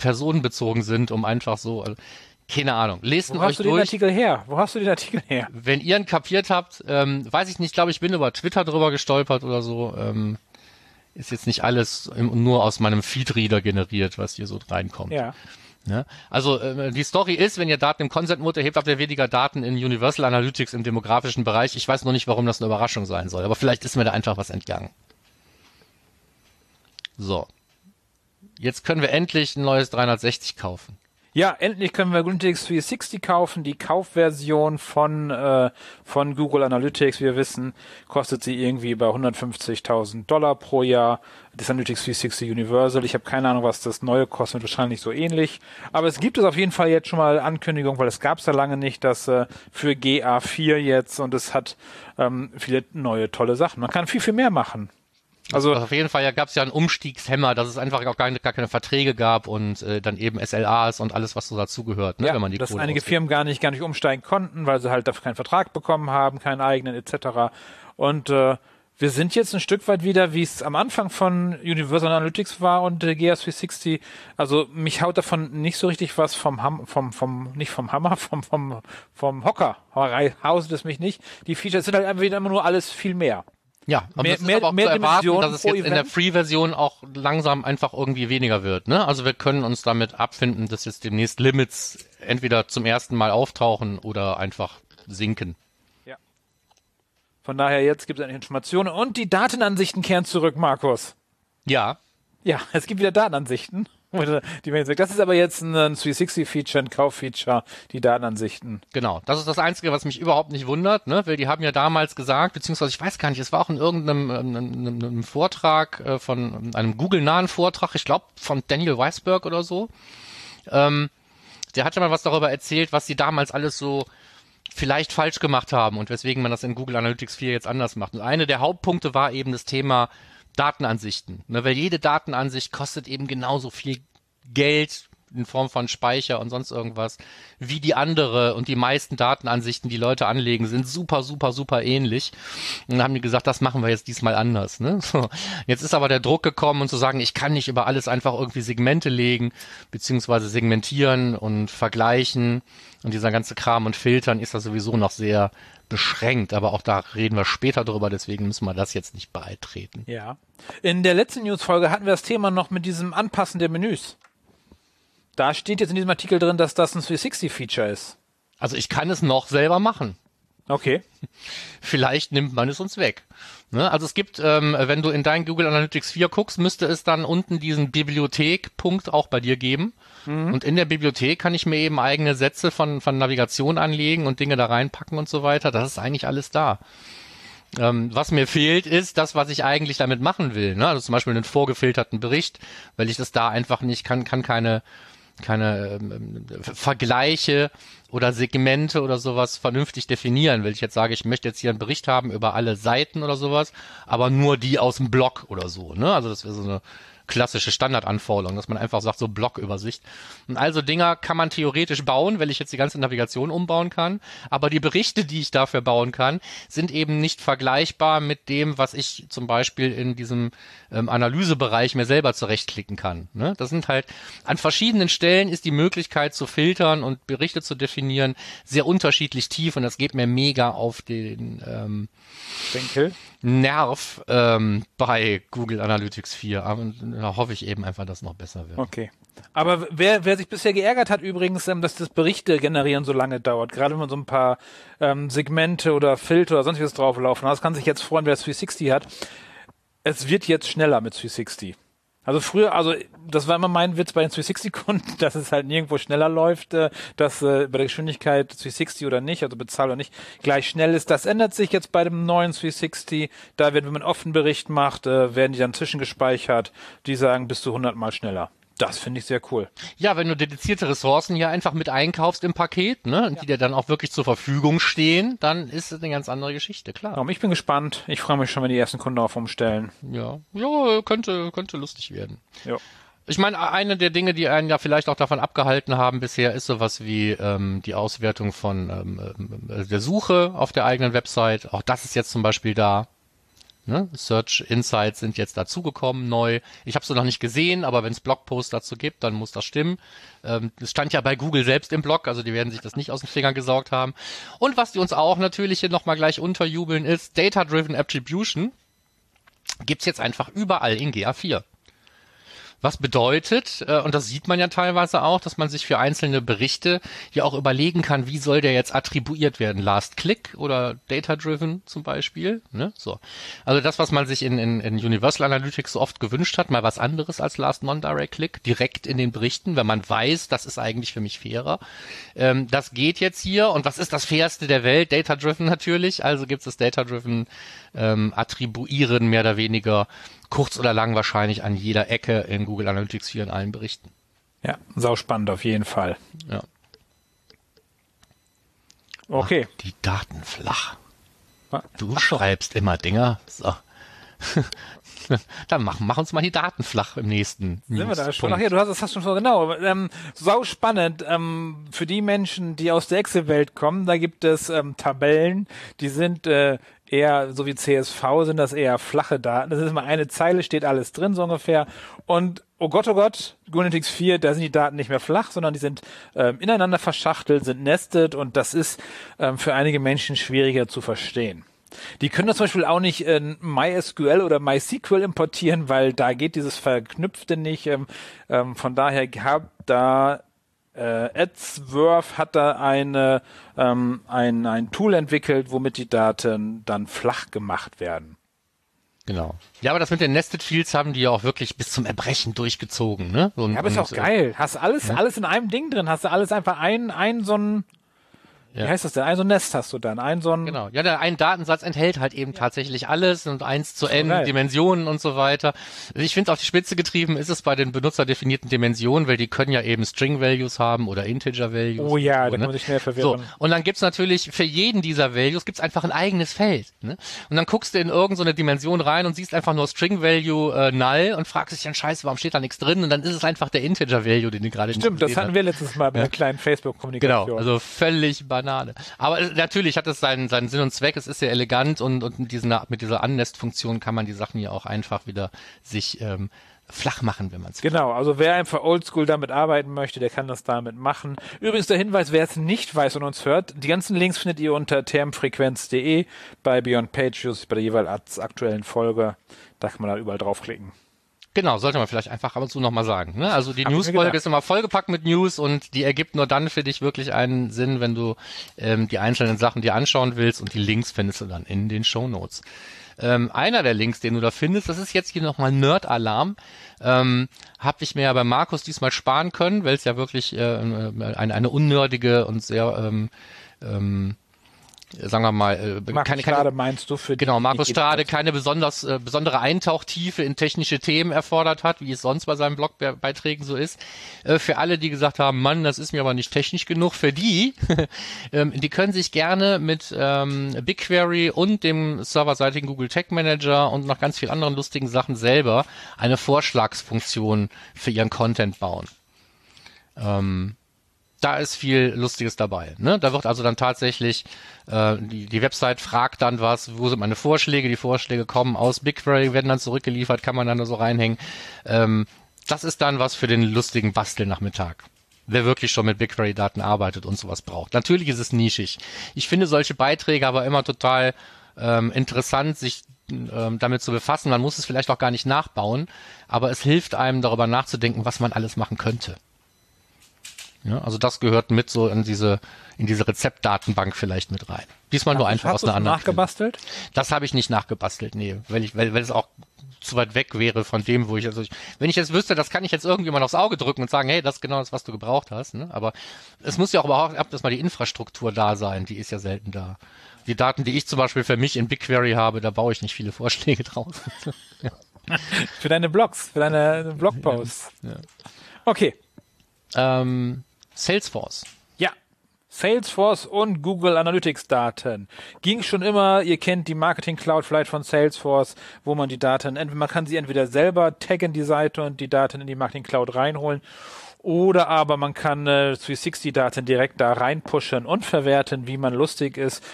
personenbezogen sind, um einfach so, also, keine Ahnung, lest Wo euch hast du den durch. Artikel her? Wo hast du den Artikel her? Wenn ihr ihn kapiert habt, ähm, weiß ich nicht, glaube ich, bin über Twitter drüber gestolpert oder so. Ähm, ist jetzt nicht alles im, nur aus meinem Feedreader generiert, was hier so reinkommt. Ja. Ja, also äh, die Story ist, wenn ihr Daten im Consent Mode erhebt, habt ihr weniger Daten in Universal Analytics im demografischen Bereich. Ich weiß noch nicht, warum das eine Überraschung sein soll, aber vielleicht ist mir da einfach was entgangen. So. Jetzt können wir endlich ein neues 360 kaufen. Ja, endlich können wir Analytics 360 kaufen. Die Kaufversion von, äh, von Google Analytics, wir wissen, kostet sie irgendwie bei 150.000 Dollar pro Jahr. Das Analytics 360 Universal. Ich habe keine Ahnung, was das neue kostet, wahrscheinlich so ähnlich. Aber es gibt es auf jeden Fall jetzt schon mal Ankündigung, weil es gab es ja lange nicht, dass äh, für GA4 jetzt und es hat ähm, viele neue tolle Sachen. Man kann viel, viel mehr machen. Also, also auf jeden Fall ja, gab es ja einen Umstiegshemmer, dass es einfach auch gar, gar keine Verträge gab und äh, dann eben SLAs und alles, was so dazugehört, ne, ja, wenn man die dass Kohle einige ausgibt. Firmen gar nicht, gar nicht umsteigen konnten, weil sie halt dafür keinen Vertrag bekommen haben, keinen eigenen etc. Und äh, wir sind jetzt ein Stück weit wieder, wie es am Anfang von Universal Analytics war und äh, GS360. Also mich haut davon nicht so richtig was vom Ham, vom, vom, nicht vom Hammer, *laughs* vom, vom, vom Hocker. Hauset es mich nicht. Die Features sind halt einfach wieder immer nur alles viel mehr. Ja, aber mehr, mehr, aber auch mehr zu erwarten, dass es jetzt Event. in der Free-Version auch langsam einfach irgendwie weniger wird. Ne? Also wir können uns damit abfinden, dass jetzt demnächst Limits entweder zum ersten Mal auftauchen oder einfach sinken. Ja. Von daher jetzt gibt es eine Information und die Datenansichten kehren zurück, Markus. Ja. Ja, *laughs* es gibt wieder Datenansichten. Die das ist aber jetzt ein 360-Feature, ein Kauffeature, die Datenansichten. Genau, das ist das Einzige, was mich überhaupt nicht wundert, ne? weil die haben ja damals gesagt, beziehungsweise ich weiß gar nicht, es war auch in irgendeinem einem, einem, einem Vortrag äh, von einem Google-nahen Vortrag, ich glaube von Daniel Weisberg oder so. Ähm, der hat ja mal was darüber erzählt, was sie damals alles so vielleicht falsch gemacht haben und weswegen man das in Google Analytics 4 jetzt anders macht. Und eine der Hauptpunkte war eben das Thema Datenansichten. Ne, weil jede Datenansicht kostet eben genauso viel Geld in Form von Speicher und sonst irgendwas, wie die andere und die meisten Datenansichten, die Leute anlegen, sind super, super, super ähnlich. Und dann haben die gesagt, das machen wir jetzt diesmal anders. Ne? So. Jetzt ist aber der Druck gekommen und zu sagen, ich kann nicht über alles einfach irgendwie Segmente legen, beziehungsweise segmentieren und vergleichen und dieser ganze Kram und Filtern ist da sowieso noch sehr beschränkt, aber auch da reden wir später drüber, deswegen müssen wir das jetzt nicht beitreten. Ja. In der letzten Newsfolge hatten wir das Thema noch mit diesem Anpassen der Menüs. Da steht jetzt in diesem Artikel drin, dass das ein 360-Feature ist. Also ich kann es noch selber machen. Okay. *laughs* Vielleicht nimmt man es uns weg. Ne? Also es gibt, ähm, wenn du in dein Google Analytics 4 guckst, müsste es dann unten diesen Bibliothek-Punkt auch bei dir geben. Mhm. Und in der Bibliothek kann ich mir eben eigene Sätze von, von Navigation anlegen und Dinge da reinpacken und so weiter. Das ist eigentlich alles da. Ähm, was mir fehlt, ist das, was ich eigentlich damit machen will. Ne? Also zum Beispiel einen vorgefilterten Bericht, weil ich das da einfach nicht kann, kann keine keine ähm, Vergleiche oder Segmente oder sowas vernünftig definieren. Weil ich jetzt sage, ich möchte jetzt hier einen Bericht haben über alle Seiten oder sowas, aber nur die aus dem Blog oder so. Ne? Also das wäre so eine klassische Standardanforderung, dass man einfach sagt, so Blockübersicht. Und also Dinger kann man theoretisch bauen, weil ich jetzt die ganze Navigation umbauen kann. Aber die Berichte, die ich dafür bauen kann, sind eben nicht vergleichbar mit dem, was ich zum Beispiel in diesem ähm, Analysebereich mir selber zurechtklicken kann. Ne? Das sind halt an verschiedenen Stellen ist die Möglichkeit zu filtern und Berichte zu definieren sehr unterschiedlich tief und das geht mir mega auf den ähm, Denkel. Nerv ähm, bei Google Analytics 4. Aber da hoffe ich eben einfach, dass es noch besser wird. Okay. Aber wer, wer sich bisher geärgert hat übrigens, ähm, dass das Berichte generieren so lange dauert, gerade wenn man so ein paar ähm, Segmente oder Filter oder sonstiges drauflaufen hat, das kann sich jetzt freuen, wer das 360 hat. Es wird jetzt schneller mit 360. Also früher, also das war immer mein Witz bei den 360-Kunden, *laughs* dass es halt nirgendwo schneller läuft, äh, dass äh, bei der Geschwindigkeit 360 oder nicht, also bezahlt oder nicht, gleich schnell ist. Das ändert sich jetzt bei dem neuen 360. Da werden, wenn man einen offenen Bericht macht, äh, werden die dann zwischengespeichert. Die sagen bis zu 100 Mal schneller. Das finde ich sehr cool. Ja, wenn du dedizierte Ressourcen hier einfach mit einkaufst im Paket, ne, und ja. die dir dann auch wirklich zur Verfügung stehen, dann ist es eine ganz andere Geschichte, klar. Ja, ich bin gespannt. Ich freue mich schon, wenn die ersten Kunden auf umstellen. Ja, ja, könnte, könnte lustig werden. Ja. Ich meine, eine der Dinge, die einen ja vielleicht auch davon abgehalten haben bisher, ist sowas wie ähm, die Auswertung von ähm, äh, der Suche auf der eigenen Website. Auch das ist jetzt zum Beispiel da. Ne? Search Insights sind jetzt dazugekommen neu. Ich habe sie noch nicht gesehen, aber wenn es Blogposts dazu gibt, dann muss das stimmen. Ähm, das stand ja bei Google selbst im Blog, also die werden sich das nicht aus den Fingern gesaugt haben. Und was die uns auch natürlich hier nochmal gleich unterjubeln ist, Data-Driven Attribution gibt's jetzt einfach überall in GA4. Was bedeutet, äh, und das sieht man ja teilweise auch, dass man sich für einzelne Berichte ja auch überlegen kann, wie soll der jetzt attribuiert werden? Last Click oder Data Driven zum Beispiel? Ne? So. Also das, was man sich in, in, in Universal Analytics so oft gewünscht hat, mal was anderes als Last Non-Direct Click, direkt in den Berichten, wenn man weiß, das ist eigentlich für mich fairer. Ähm, das geht jetzt hier und was ist das fairste der Welt? Data Driven natürlich, also gibt es Data Driven ähm, Attribuieren mehr oder weniger kurz oder lang wahrscheinlich an jeder Ecke in Google Analytics hier in allen Berichten. Ja, sau spannend auf jeden Fall. Ja. Okay. Mach die Daten flach. Du Ach schreibst immer Dinger. So. *laughs* Dann mach, mach uns mal die Daten flach im nächsten. Sind wir da schon? Ach ja, du hast das hast schon vor, genau. Ähm, sau spannend. Ähm, für die Menschen, die aus der Excel-Welt kommen, da gibt es ähm, Tabellen, die sind äh, eher, so wie CSV sind das eher flache Daten. Das ist immer eine Zeile, steht alles drin, so ungefähr. Und oh Gott, oh Gott, Gunetix 4, da sind die Daten nicht mehr flach, sondern die sind ähm, ineinander verschachtelt, sind nested und das ist ähm, für einige Menschen schwieriger zu verstehen. Die können das zum Beispiel auch nicht in MySQL oder MySQL importieren, weil da geht dieses Verknüpfte nicht. Ähm, ähm, von daher gehabt da äh, AdsWorth hat da eine, ähm, ein, ein Tool entwickelt, womit die Daten dann flach gemacht werden. Genau. Ja, aber das mit den Nested Fields haben die ja auch wirklich bis zum Erbrechen durchgezogen, ne? Und, ja, aber ist auch geil. Hast alles, ja. alles in einem Ding drin. Hast du alles einfach ein, ein so ein ja. Wie heißt das denn? Ein so ein Nest hast du dann, ein so ein Genau. Ja, der ein Datensatz enthält halt eben ja. tatsächlich alles und eins zu n geil. Dimensionen und so weiter. Ich finde es auf die Spitze getrieben ist es bei den benutzerdefinierten Dimensionen, weil die können ja eben String Values haben oder Integer Values. Oh ja, so, da ne? kann man sich schnell verwirren. So. Und dann gibt's natürlich für jeden dieser Values gibt's einfach ein eigenes Feld. Ne? Und dann guckst du in irgendeine so Dimension rein und siehst einfach nur String Value äh, null und fragst dich dann scheiße, warum steht da nichts drin? Und dann ist es einfach der Integer Value, den du gerade Stimmt, das hatten wir letztes Mal bei ja. einer kleinen Facebook-Kommunikation. Genau, also völlig Banane. Aber natürlich hat es seinen, seinen Sinn und Zweck, es ist sehr elegant und, und mit, diesen, mit dieser Annest-Funktion kann man die Sachen ja auch einfach wieder sich ähm, flach machen, wenn man es Genau, also wer einfach oldschool damit arbeiten möchte, der kann das damit machen. Übrigens der Hinweis, wer es nicht weiß und uns hört, die ganzen Links findet ihr unter termfrequenz.de bei Beyond Page Views, bei der jeweils aktuellen Folge. Da kann man da überall draufklicken. Genau, sollte man vielleicht einfach ab und zu nochmal sagen. Ne? Also die Newsfolge ist immer vollgepackt mit News und die ergibt nur dann für dich wirklich einen Sinn, wenn du ähm, die einzelnen Sachen dir anschauen willst und die Links findest du dann in den Show Notes. Ähm, einer der Links, den du da findest, das ist jetzt hier nochmal Nerd-Alarm. Ähm, Habe ich mir ja bei Markus diesmal sparen können, weil es ja wirklich äh, eine, eine unnördige und sehr ähm, ähm, sagen wir mal, äh, Markus keine, keine, Stade meinst du für genau Markus Stade keine besonders äh, besondere Eintauchtiefe in technische Themen erfordert hat, wie es sonst bei seinen Blogbeiträgen so ist. Äh, für alle, die gesagt haben, Mann, das ist mir aber nicht technisch genug, für die, *laughs* ähm, die können sich gerne mit ähm, BigQuery und dem serverseitigen Google Tag Manager und noch ganz viel anderen lustigen Sachen selber eine Vorschlagsfunktion für ihren Content bauen. Ähm, da ist viel Lustiges dabei. Ne? Da wird also dann tatsächlich äh, die, die Website fragt dann was, wo sind meine Vorschläge? Die Vorschläge kommen aus BigQuery, werden dann zurückgeliefert, kann man dann da so reinhängen. Ähm, das ist dann was für den lustigen Bastelnachmittag. Wer wirklich schon mit BigQuery-Daten arbeitet und sowas braucht. Natürlich ist es nischig. Ich finde solche Beiträge aber immer total ähm, interessant, sich ähm, damit zu befassen. Man muss es vielleicht auch gar nicht nachbauen, aber es hilft einem darüber nachzudenken, was man alles machen könnte. Ja, also das gehört mit so in diese in diese Rezeptdatenbank vielleicht mit rein. Diesmal nur einfach aus einer anderen. nachgebastelt? Film. Das habe ich nicht nachgebastelt, nee, weil ich weil, weil es auch zu weit weg wäre von dem, wo ich also ich, wenn ich jetzt wüsste, das kann ich jetzt irgendjemand aufs Auge drücken und sagen, hey, das ist genau das, was du gebraucht hast. Ne? Aber es muss ja auch überhaupt erstmal die Infrastruktur da sein, die ist ja selten da. Die Daten, die ich zum Beispiel für mich in BigQuery habe, da baue ich nicht viele Vorschläge *laughs* drauf. ja. Für deine Blogs, für deine Blogposts. Ja. Okay. Ähm, Salesforce. Ja. Salesforce und Google Analytics Daten. Ging schon immer, ihr kennt die Marketing Cloud vielleicht von Salesforce, wo man die Daten, man kann sie entweder selber taggen, die Seite und die Daten in die Marketing Cloud reinholen oder aber man kann äh, 360-Daten direkt da reinpushen und verwerten, wie man lustig ist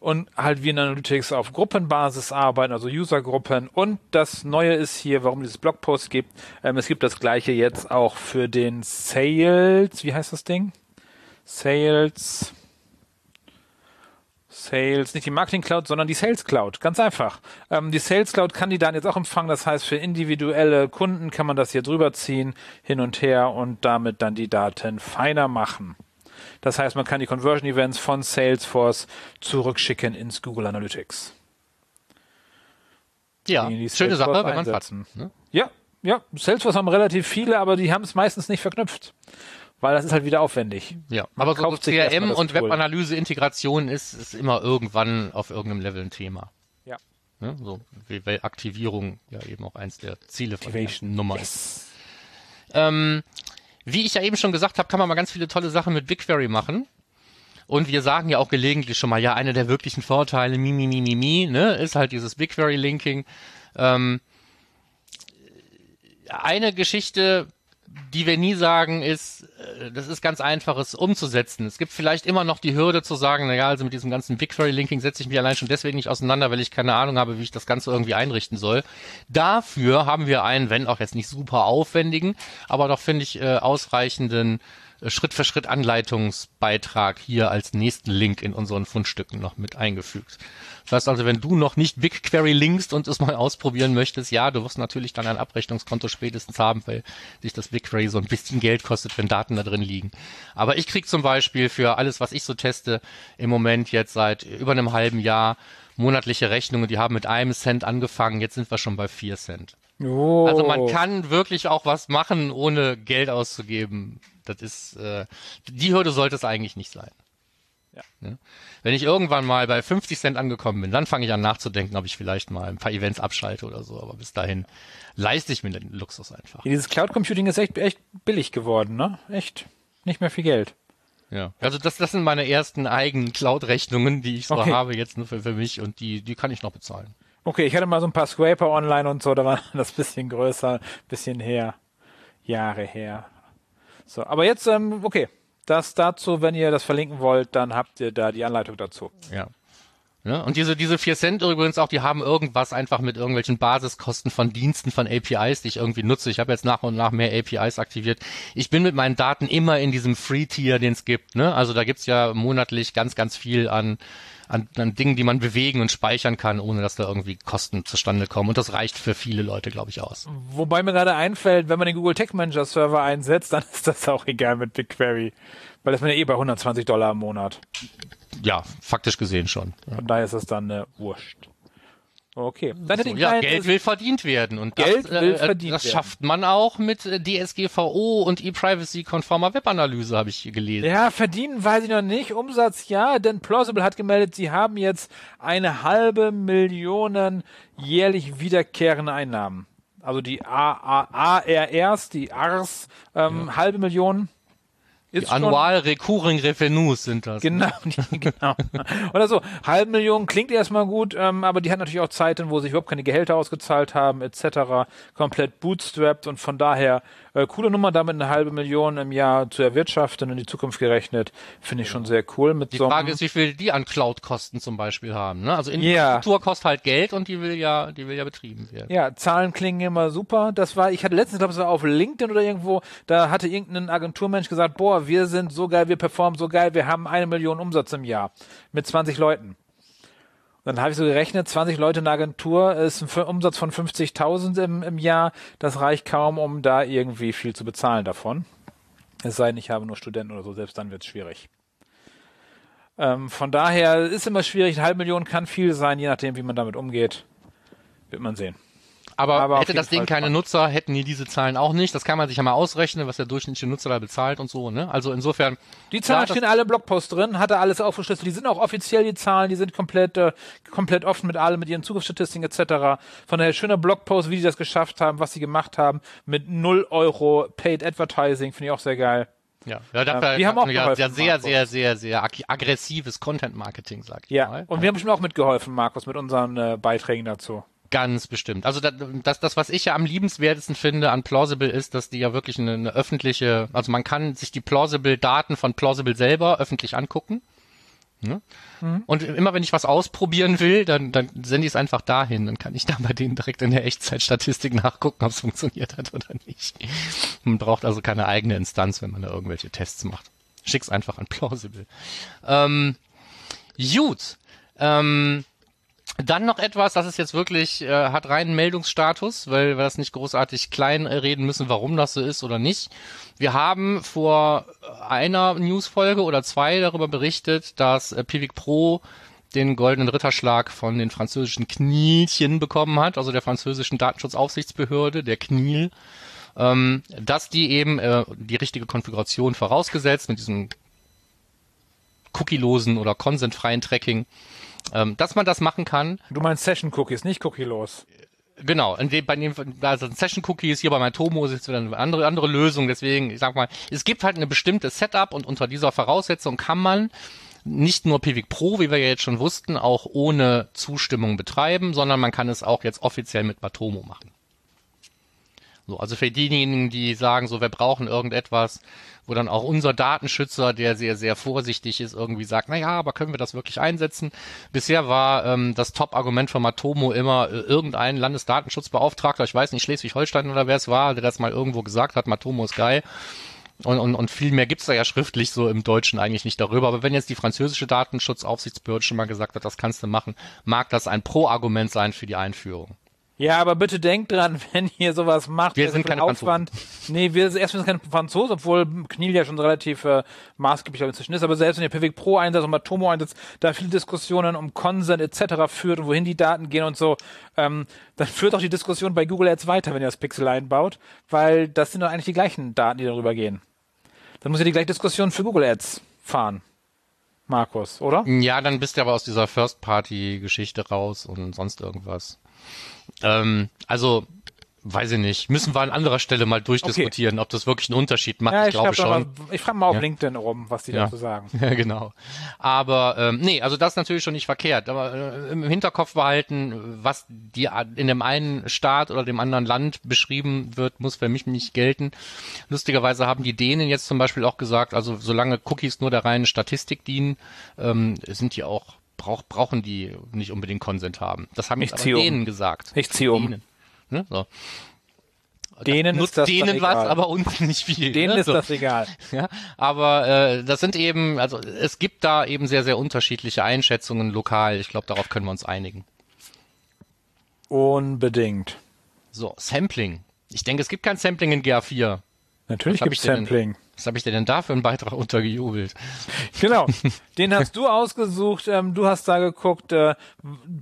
und halt wie in Analytics auf Gruppenbasis arbeiten, also Usergruppen. Und das Neue ist hier, warum dieses Blogpost gibt. Ähm, es gibt das gleiche jetzt auch für den Sales, wie heißt das Ding? Sales Sales, nicht die Marketing Cloud, sondern die Sales Cloud. Ganz einfach. Ähm, die Sales Cloud kann die Daten jetzt auch empfangen. Das heißt, für individuelle Kunden kann man das hier drüber ziehen, hin und her und damit dann die Daten feiner machen. Das heißt, man kann die Conversion Events von Salesforce zurückschicken ins Google Analytics. Ja, schöne Sache, wenn man hat. Ne? Ja, ja. Salesforce haben relativ viele, aber die haben es meistens nicht verknüpft weil das ist halt wieder aufwendig. Ja, Man aber so, so CRM und Webanalyse-Integration ist, ist immer irgendwann auf irgendeinem Level ein Thema. Ja. Ne? So, weil Aktivierung ja eben auch eins der Ziele von der Nummer yes. ist. Ähm, wie ich ja eben schon gesagt habe, kann man mal ganz viele tolle Sachen mit BigQuery machen. Und wir sagen ja auch gelegentlich schon mal, ja, einer der wirklichen Vorteile, mi, mi, mi, mi, mi, ne, ist halt dieses BigQuery-Linking. Ähm, eine Geschichte, die wir nie sagen, ist, äh, das ist ganz einfaches umzusetzen. Es gibt vielleicht immer noch die Hürde zu sagen, naja, also mit diesem ganzen BigQuery-Linking setze ich mich allein schon deswegen nicht auseinander, weil ich keine Ahnung habe, wie ich das Ganze irgendwie einrichten soll. Dafür haben wir einen, wenn auch jetzt nicht super aufwendigen, aber doch finde ich äh, ausreichenden Schritt für Schritt Anleitungsbeitrag hier als nächsten Link in unseren Fundstücken noch mit eingefügt. Das heißt also, wenn du noch nicht BigQuery linkst und es mal ausprobieren möchtest, ja, du wirst natürlich dann ein Abrechnungskonto spätestens haben, weil sich das BigQuery so ein bisschen Geld kostet, wenn Daten da drin liegen. Aber ich krieg zum Beispiel für alles, was ich so teste, im Moment jetzt seit über einem halben Jahr monatliche Rechnungen, die haben mit einem Cent angefangen, jetzt sind wir schon bei vier Cent. Oh. Also man kann wirklich auch was machen, ohne Geld auszugeben. Das ist, äh, die Hürde sollte es eigentlich nicht sein. Ja. ja. Wenn ich irgendwann mal bei 50 Cent angekommen bin, dann fange ich an nachzudenken, ob ich vielleicht mal ein paar Events abschalte oder so. Aber bis dahin leiste ich mir den Luxus einfach. Ja, dieses Cloud Computing ist echt, echt billig geworden, ne? Echt. Nicht mehr viel Geld. Ja, also das, das sind meine ersten eigenen Cloud-Rechnungen, die ich so okay. habe jetzt nur für, für mich und die, die kann ich noch bezahlen. Okay, ich hatte mal so ein paar Scraper online und so, da war *laughs* das bisschen größer, bisschen her, Jahre her. So, aber jetzt, ähm, okay, das dazu, wenn ihr das verlinken wollt, dann habt ihr da die Anleitung dazu. Ja. Ja, und diese, diese 4 Cent übrigens auch, die haben irgendwas einfach mit irgendwelchen Basiskosten von Diensten, von APIs, die ich irgendwie nutze. Ich habe jetzt nach und nach mehr APIs aktiviert. Ich bin mit meinen Daten immer in diesem Free-Tier, den es gibt. Ne? Also da gibt's ja monatlich ganz, ganz viel an an, an Dingen, die man bewegen und speichern kann, ohne dass da irgendwie Kosten zustande kommen. Und das reicht für viele Leute, glaube ich, aus. Wobei mir gerade einfällt, wenn man den Google Tech Manager Server einsetzt, dann *laughs* ist das auch egal mit BigQuery. Weil das bin ja eh bei 120 Dollar im Monat. Ja, faktisch gesehen schon. Von daher ist das dann äh, wurscht. Okay. Dann so, ja, Geld will verdient werden und Geld das, will äh, verdient das schafft man auch mit äh, DSGVO und E-Privacy-konformer Webanalyse, habe ich gelesen. Ja, verdienen weiß ich noch nicht. Umsatz ja, denn Plausible hat gemeldet, sie haben jetzt eine halbe Million jährlich wiederkehrende Einnahmen. Also die ARRs, die ARS, ähm, ja. halbe Million ist die Annual Recurring Revenues sind das. Genau, *laughs* die, genau. Oder so. Halbe Million klingt erstmal gut, ähm, aber die hat natürlich auch Zeiten, wo sich überhaupt keine Gehälter ausgezahlt haben, etc. Komplett bootstrapped und von daher äh, coole Nummer, damit eine halbe Million im Jahr zu erwirtschaften und in die Zukunft gerechnet, finde ich schon sehr cool. Mit die so Frage ist, wie viel die an Cloud-Kosten zum Beispiel haben. Ne? Also Infrastruktur yeah. kostet halt Geld und die will ja, die will ja betrieben werden. Ja, Zahlen klingen immer super. Das war, ich hatte letztens, glaube ich, auf LinkedIn oder irgendwo, da hatte irgendein Agenturmensch gesagt, boah, wir sind so geil, wir performen so geil, wir haben eine Million Umsatz im Jahr mit 20 Leuten. Dann habe ich so gerechnet, 20 Leute in der Agentur ist ein Umsatz von 50.000 im, im Jahr. Das reicht kaum, um da irgendwie viel zu bezahlen davon. Es sei denn, ich habe nur Studenten oder so, selbst dann wird es schwierig. Ähm, von daher ist immer schwierig. Eine halbe Million kann viel sein, je nachdem, wie man damit umgeht. Wird man sehen. Aber, aber hätte das Ding Fall keine spannend. Nutzer, hätten die diese Zahlen auch nicht. Das kann man sich ja mal ausrechnen, was der durchschnittliche Nutzer da bezahlt und so. Ne? Also insofern. Die Zahlen stehen alle Blogpost drin, hat er alles aufgeschlüsselt. Die sind auch offiziell die Zahlen, die sind komplett äh, komplett offen mit allem, mit ihren Zugriffsstatistiken etc. Von daher schöner Blogpost, wie die das geschafft haben, was sie gemacht haben mit 0 Euro Paid Advertising, finde ich auch sehr geil. Ja, ja dafür wir haben auch ja sehr, sehr, sehr, sehr, sehr aggressives Content-Marketing, sag ich ja. mal. Und wir haben schon auch mitgeholfen, Markus, mit unseren äh, Beiträgen dazu. Ganz bestimmt. Also das, das, was ich ja am liebenswertesten finde an Plausible ist, dass die ja wirklich eine, eine öffentliche, also man kann sich die Plausible-Daten von Plausible selber öffentlich angucken. Ne? Mhm. Und immer wenn ich was ausprobieren will, dann, dann sende ich es einfach dahin. Dann kann ich da bei denen direkt in der Echtzeitstatistik nachgucken, ob es funktioniert hat oder nicht. Man braucht also keine eigene Instanz, wenn man da irgendwelche Tests macht. Schick's einfach an Plausible. Ähm, Gut. Ähm, dann noch etwas, das ist jetzt wirklich, äh, hat reinen Meldungsstatus, weil wir das nicht großartig klein reden müssen, warum das so ist oder nicht. Wir haben vor einer Newsfolge oder zwei darüber berichtet, dass äh, Pivik Pro den goldenen Ritterschlag von den französischen Knielchen bekommen hat, also der französischen Datenschutzaufsichtsbehörde, der Kniel, ähm, dass die eben äh, die richtige Konfiguration vorausgesetzt mit diesem cookielosen oder consentfreien Tracking ähm, dass man das machen kann. Du meinst Session Cookies, nicht Cookie-los. Genau, in dem, bei dem, also Session Cookies hier bei Matomo ist jetzt wieder eine andere, andere Lösung. Deswegen, ich sag mal, es gibt halt eine bestimmte Setup und unter dieser Voraussetzung kann man nicht nur Pivik Pro, wie wir ja jetzt schon wussten, auch ohne Zustimmung betreiben, sondern man kann es auch jetzt offiziell mit Matomo machen. So, also für diejenigen, die sagen, so wir brauchen irgendetwas, wo dann auch unser Datenschützer, der sehr, sehr vorsichtig ist, irgendwie sagt, na ja, aber können wir das wirklich einsetzen? Bisher war ähm, das Top-Argument von Matomo immer äh, irgendein Landesdatenschutzbeauftragter, ich weiß nicht, Schleswig-Holstein oder wer es war, der das mal irgendwo gesagt hat, Matomo ist geil. Und, und, und viel mehr gibt's da ja schriftlich so im Deutschen eigentlich nicht darüber. Aber wenn jetzt die französische Datenschutzaufsichtsbehörde schon mal gesagt hat, das kannst du machen, mag das ein Pro-Argument sein für die Einführung. Ja, aber bitte denkt dran, *laughs* wenn ihr sowas macht, wir sind keine Aufwand. Franzosen. Nee, wir sind keine Franzosen, obwohl Kniel ja schon relativ äh, maßgeblich inzwischen ist. Aber selbst wenn ihr Pivik Pro einsetzt und Matomo einsetzt, da viele Diskussionen um Consent etc. führt und wohin die Daten gehen und so, ähm, dann führt auch die Diskussion bei Google Ads weiter, wenn ihr das Pixel einbaut, weil das sind doch eigentlich die gleichen Daten, die darüber gehen. Dann muss ihr die gleiche Diskussion für Google Ads fahren. Markus, oder? Ja, dann bist du aber aus dieser First-Party-Geschichte raus und sonst irgendwas. Ähm, also, weiß ich nicht. Müssen wir an anderer Stelle mal durchdiskutieren, okay. ob das wirklich einen Unterschied macht. Ja, ich, ich glaube schon. Mal, ich frage mal auf ja. LinkedIn rum, was die ja. dazu sagen. *laughs* Ja, genau. Aber ähm, nee, also das ist natürlich schon nicht verkehrt. Aber äh, im Hinterkopf behalten, was die in dem einen Staat oder dem anderen Land beschrieben wird, muss für mich nicht gelten. Lustigerweise haben die Dänen jetzt zum Beispiel auch gesagt, also solange Cookies nur der reinen Statistik dienen, ähm, sind die auch brauch, brauchen die nicht unbedingt Konsent haben. Das haben ich jetzt aber um. gesagt. Ich ziehe um. Denen. Ne? So. Denen nutzt ist das denen was, aber uns *laughs* nicht viel. Denen ne? ist so. das egal. *laughs* Ja, aber äh, das sind eben, also es gibt da eben sehr, sehr unterschiedliche Einschätzungen lokal. Ich glaube, darauf können wir uns einigen. Unbedingt. So, Sampling. Ich denke, es gibt kein Sampling in GA4. Natürlich gibt es Sampling. Was habe ich dir denn da für einen Beitrag untergejubelt? Genau, *laughs* den hast du ausgesucht. Ähm, du hast da geguckt, äh,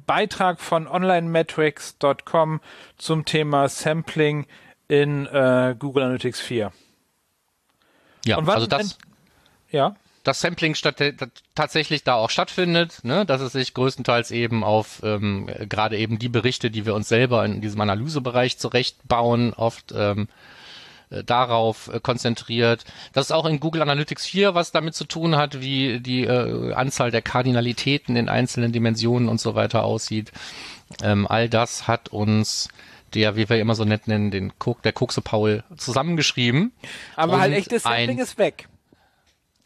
Beitrag von onlinemetrics.com zum Thema Sampling in äh, Google Analytics 4. Ja, also das, ja. das Sampling statt, tatsächlich da auch stattfindet, ne, dass es sich größtenteils eben auf ähm, gerade eben die Berichte, die wir uns selber in diesem Analysebereich zurechtbauen, oft ähm, äh, darauf äh, konzentriert. Das ist auch in Google Analytics 4 was damit zu tun hat, wie die äh, Anzahl der Kardinalitäten in einzelnen Dimensionen und so weiter aussieht. Ähm, all das hat uns der, wie wir immer so nett nennen, den Cook, der Kokse Paul zusammengeschrieben. Aber halt echtes Sampling ist weg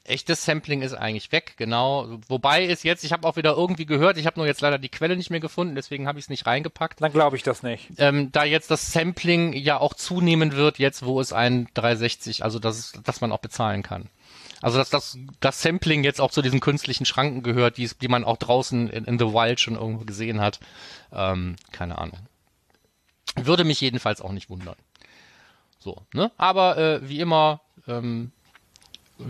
echtes Sampling ist eigentlich weg, genau. Wobei es jetzt, ich habe auch wieder irgendwie gehört, ich habe nur jetzt leider die Quelle nicht mehr gefunden, deswegen habe ich es nicht reingepackt. Dann glaube ich das nicht. Ähm, da jetzt das Sampling ja auch zunehmen wird, jetzt wo es ein 360, also das, dass man auch bezahlen kann. Also dass das, das Sampling jetzt auch zu diesen künstlichen Schranken gehört, die, die man auch draußen in, in The Wild schon irgendwo gesehen hat. Ähm, keine Ahnung. Würde mich jedenfalls auch nicht wundern. So, ne? Aber äh, wie immer, ähm,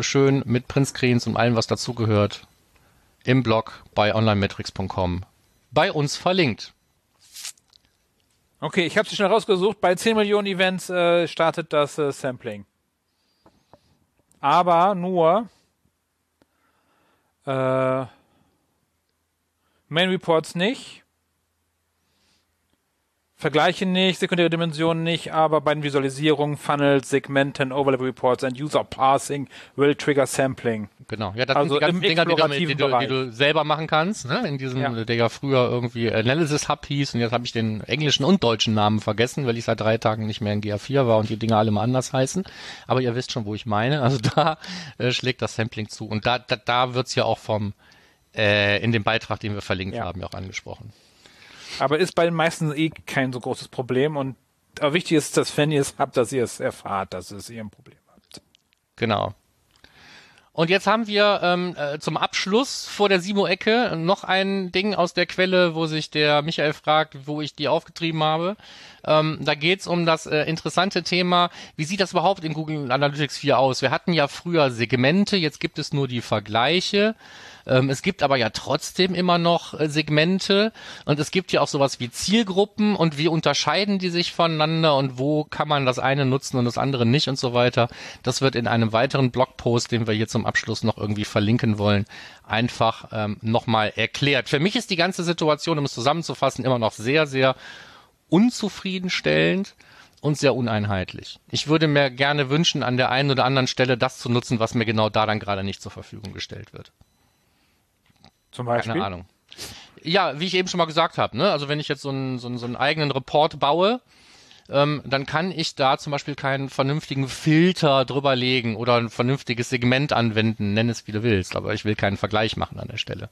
schön mit Printscreens und allem, was dazugehört, im Blog bei onlinemetrics.com bei uns verlinkt. Okay, ich habe sie schnell rausgesucht. Bei 10 Millionen Events äh, startet das äh, Sampling. Aber nur äh, Main Reports nicht. Vergleiche nicht, sekundäre Dimensionen nicht, aber bei den Visualisierungen, Funnels, Segmenten, Overlap Reports und User Parsing will trigger Sampling. Genau, ja, das also sind die ganzen Dinger, die du, die, du, die du, selber machen kannst, ne? in diesem, ja. der ja früher irgendwie Analysis Hub hieß und jetzt habe ich den englischen und deutschen Namen vergessen, weil ich seit drei Tagen nicht mehr in GA4 war und die Dinger alle mal anders heißen. Aber ihr wisst schon, wo ich meine. Also *laughs* da äh, schlägt das Sampling zu. Und da, da, da wird's ja auch vom, äh, in dem Beitrag, den wir verlinkt ja. haben, ja auch angesprochen. Aber ist bei den meisten eh kein so großes Problem und aber wichtig ist, dass wenn ihr es habt, dass ihr es erfahrt, dass es ihr ein Problem habt. Genau. Und jetzt haben wir ähm, äh, zum Abschluss vor der Simo-Ecke noch ein Ding aus der Quelle, wo sich der Michael fragt, wo ich die aufgetrieben habe. Ähm, da geht's um das äh, interessante Thema, wie sieht das überhaupt in Google Analytics 4 aus? Wir hatten ja früher Segmente, jetzt gibt es nur die Vergleiche. Ähm, es gibt aber ja trotzdem immer noch äh, Segmente und es gibt ja auch sowas wie Zielgruppen und wie unterscheiden die sich voneinander und wo kann man das eine nutzen und das andere nicht und so weiter. Das wird in einem weiteren Blogpost, den wir hier zum Abschluss noch irgendwie verlinken wollen, einfach ähm, nochmal erklärt. Für mich ist die ganze Situation, um es zusammenzufassen, immer noch sehr, sehr unzufriedenstellend und sehr uneinheitlich. Ich würde mir gerne wünschen, an der einen oder anderen Stelle das zu nutzen, was mir genau da dann gerade nicht zur Verfügung gestellt wird. Zum Beispiel? Keine Ahnung. Ja, wie ich eben schon mal gesagt habe, ne? also wenn ich jetzt so einen, so einen, so einen eigenen Report baue, ähm, dann kann ich da zum Beispiel keinen vernünftigen Filter drüber legen oder ein vernünftiges Segment anwenden, nenn es wie du willst, aber ich will keinen Vergleich machen an der Stelle.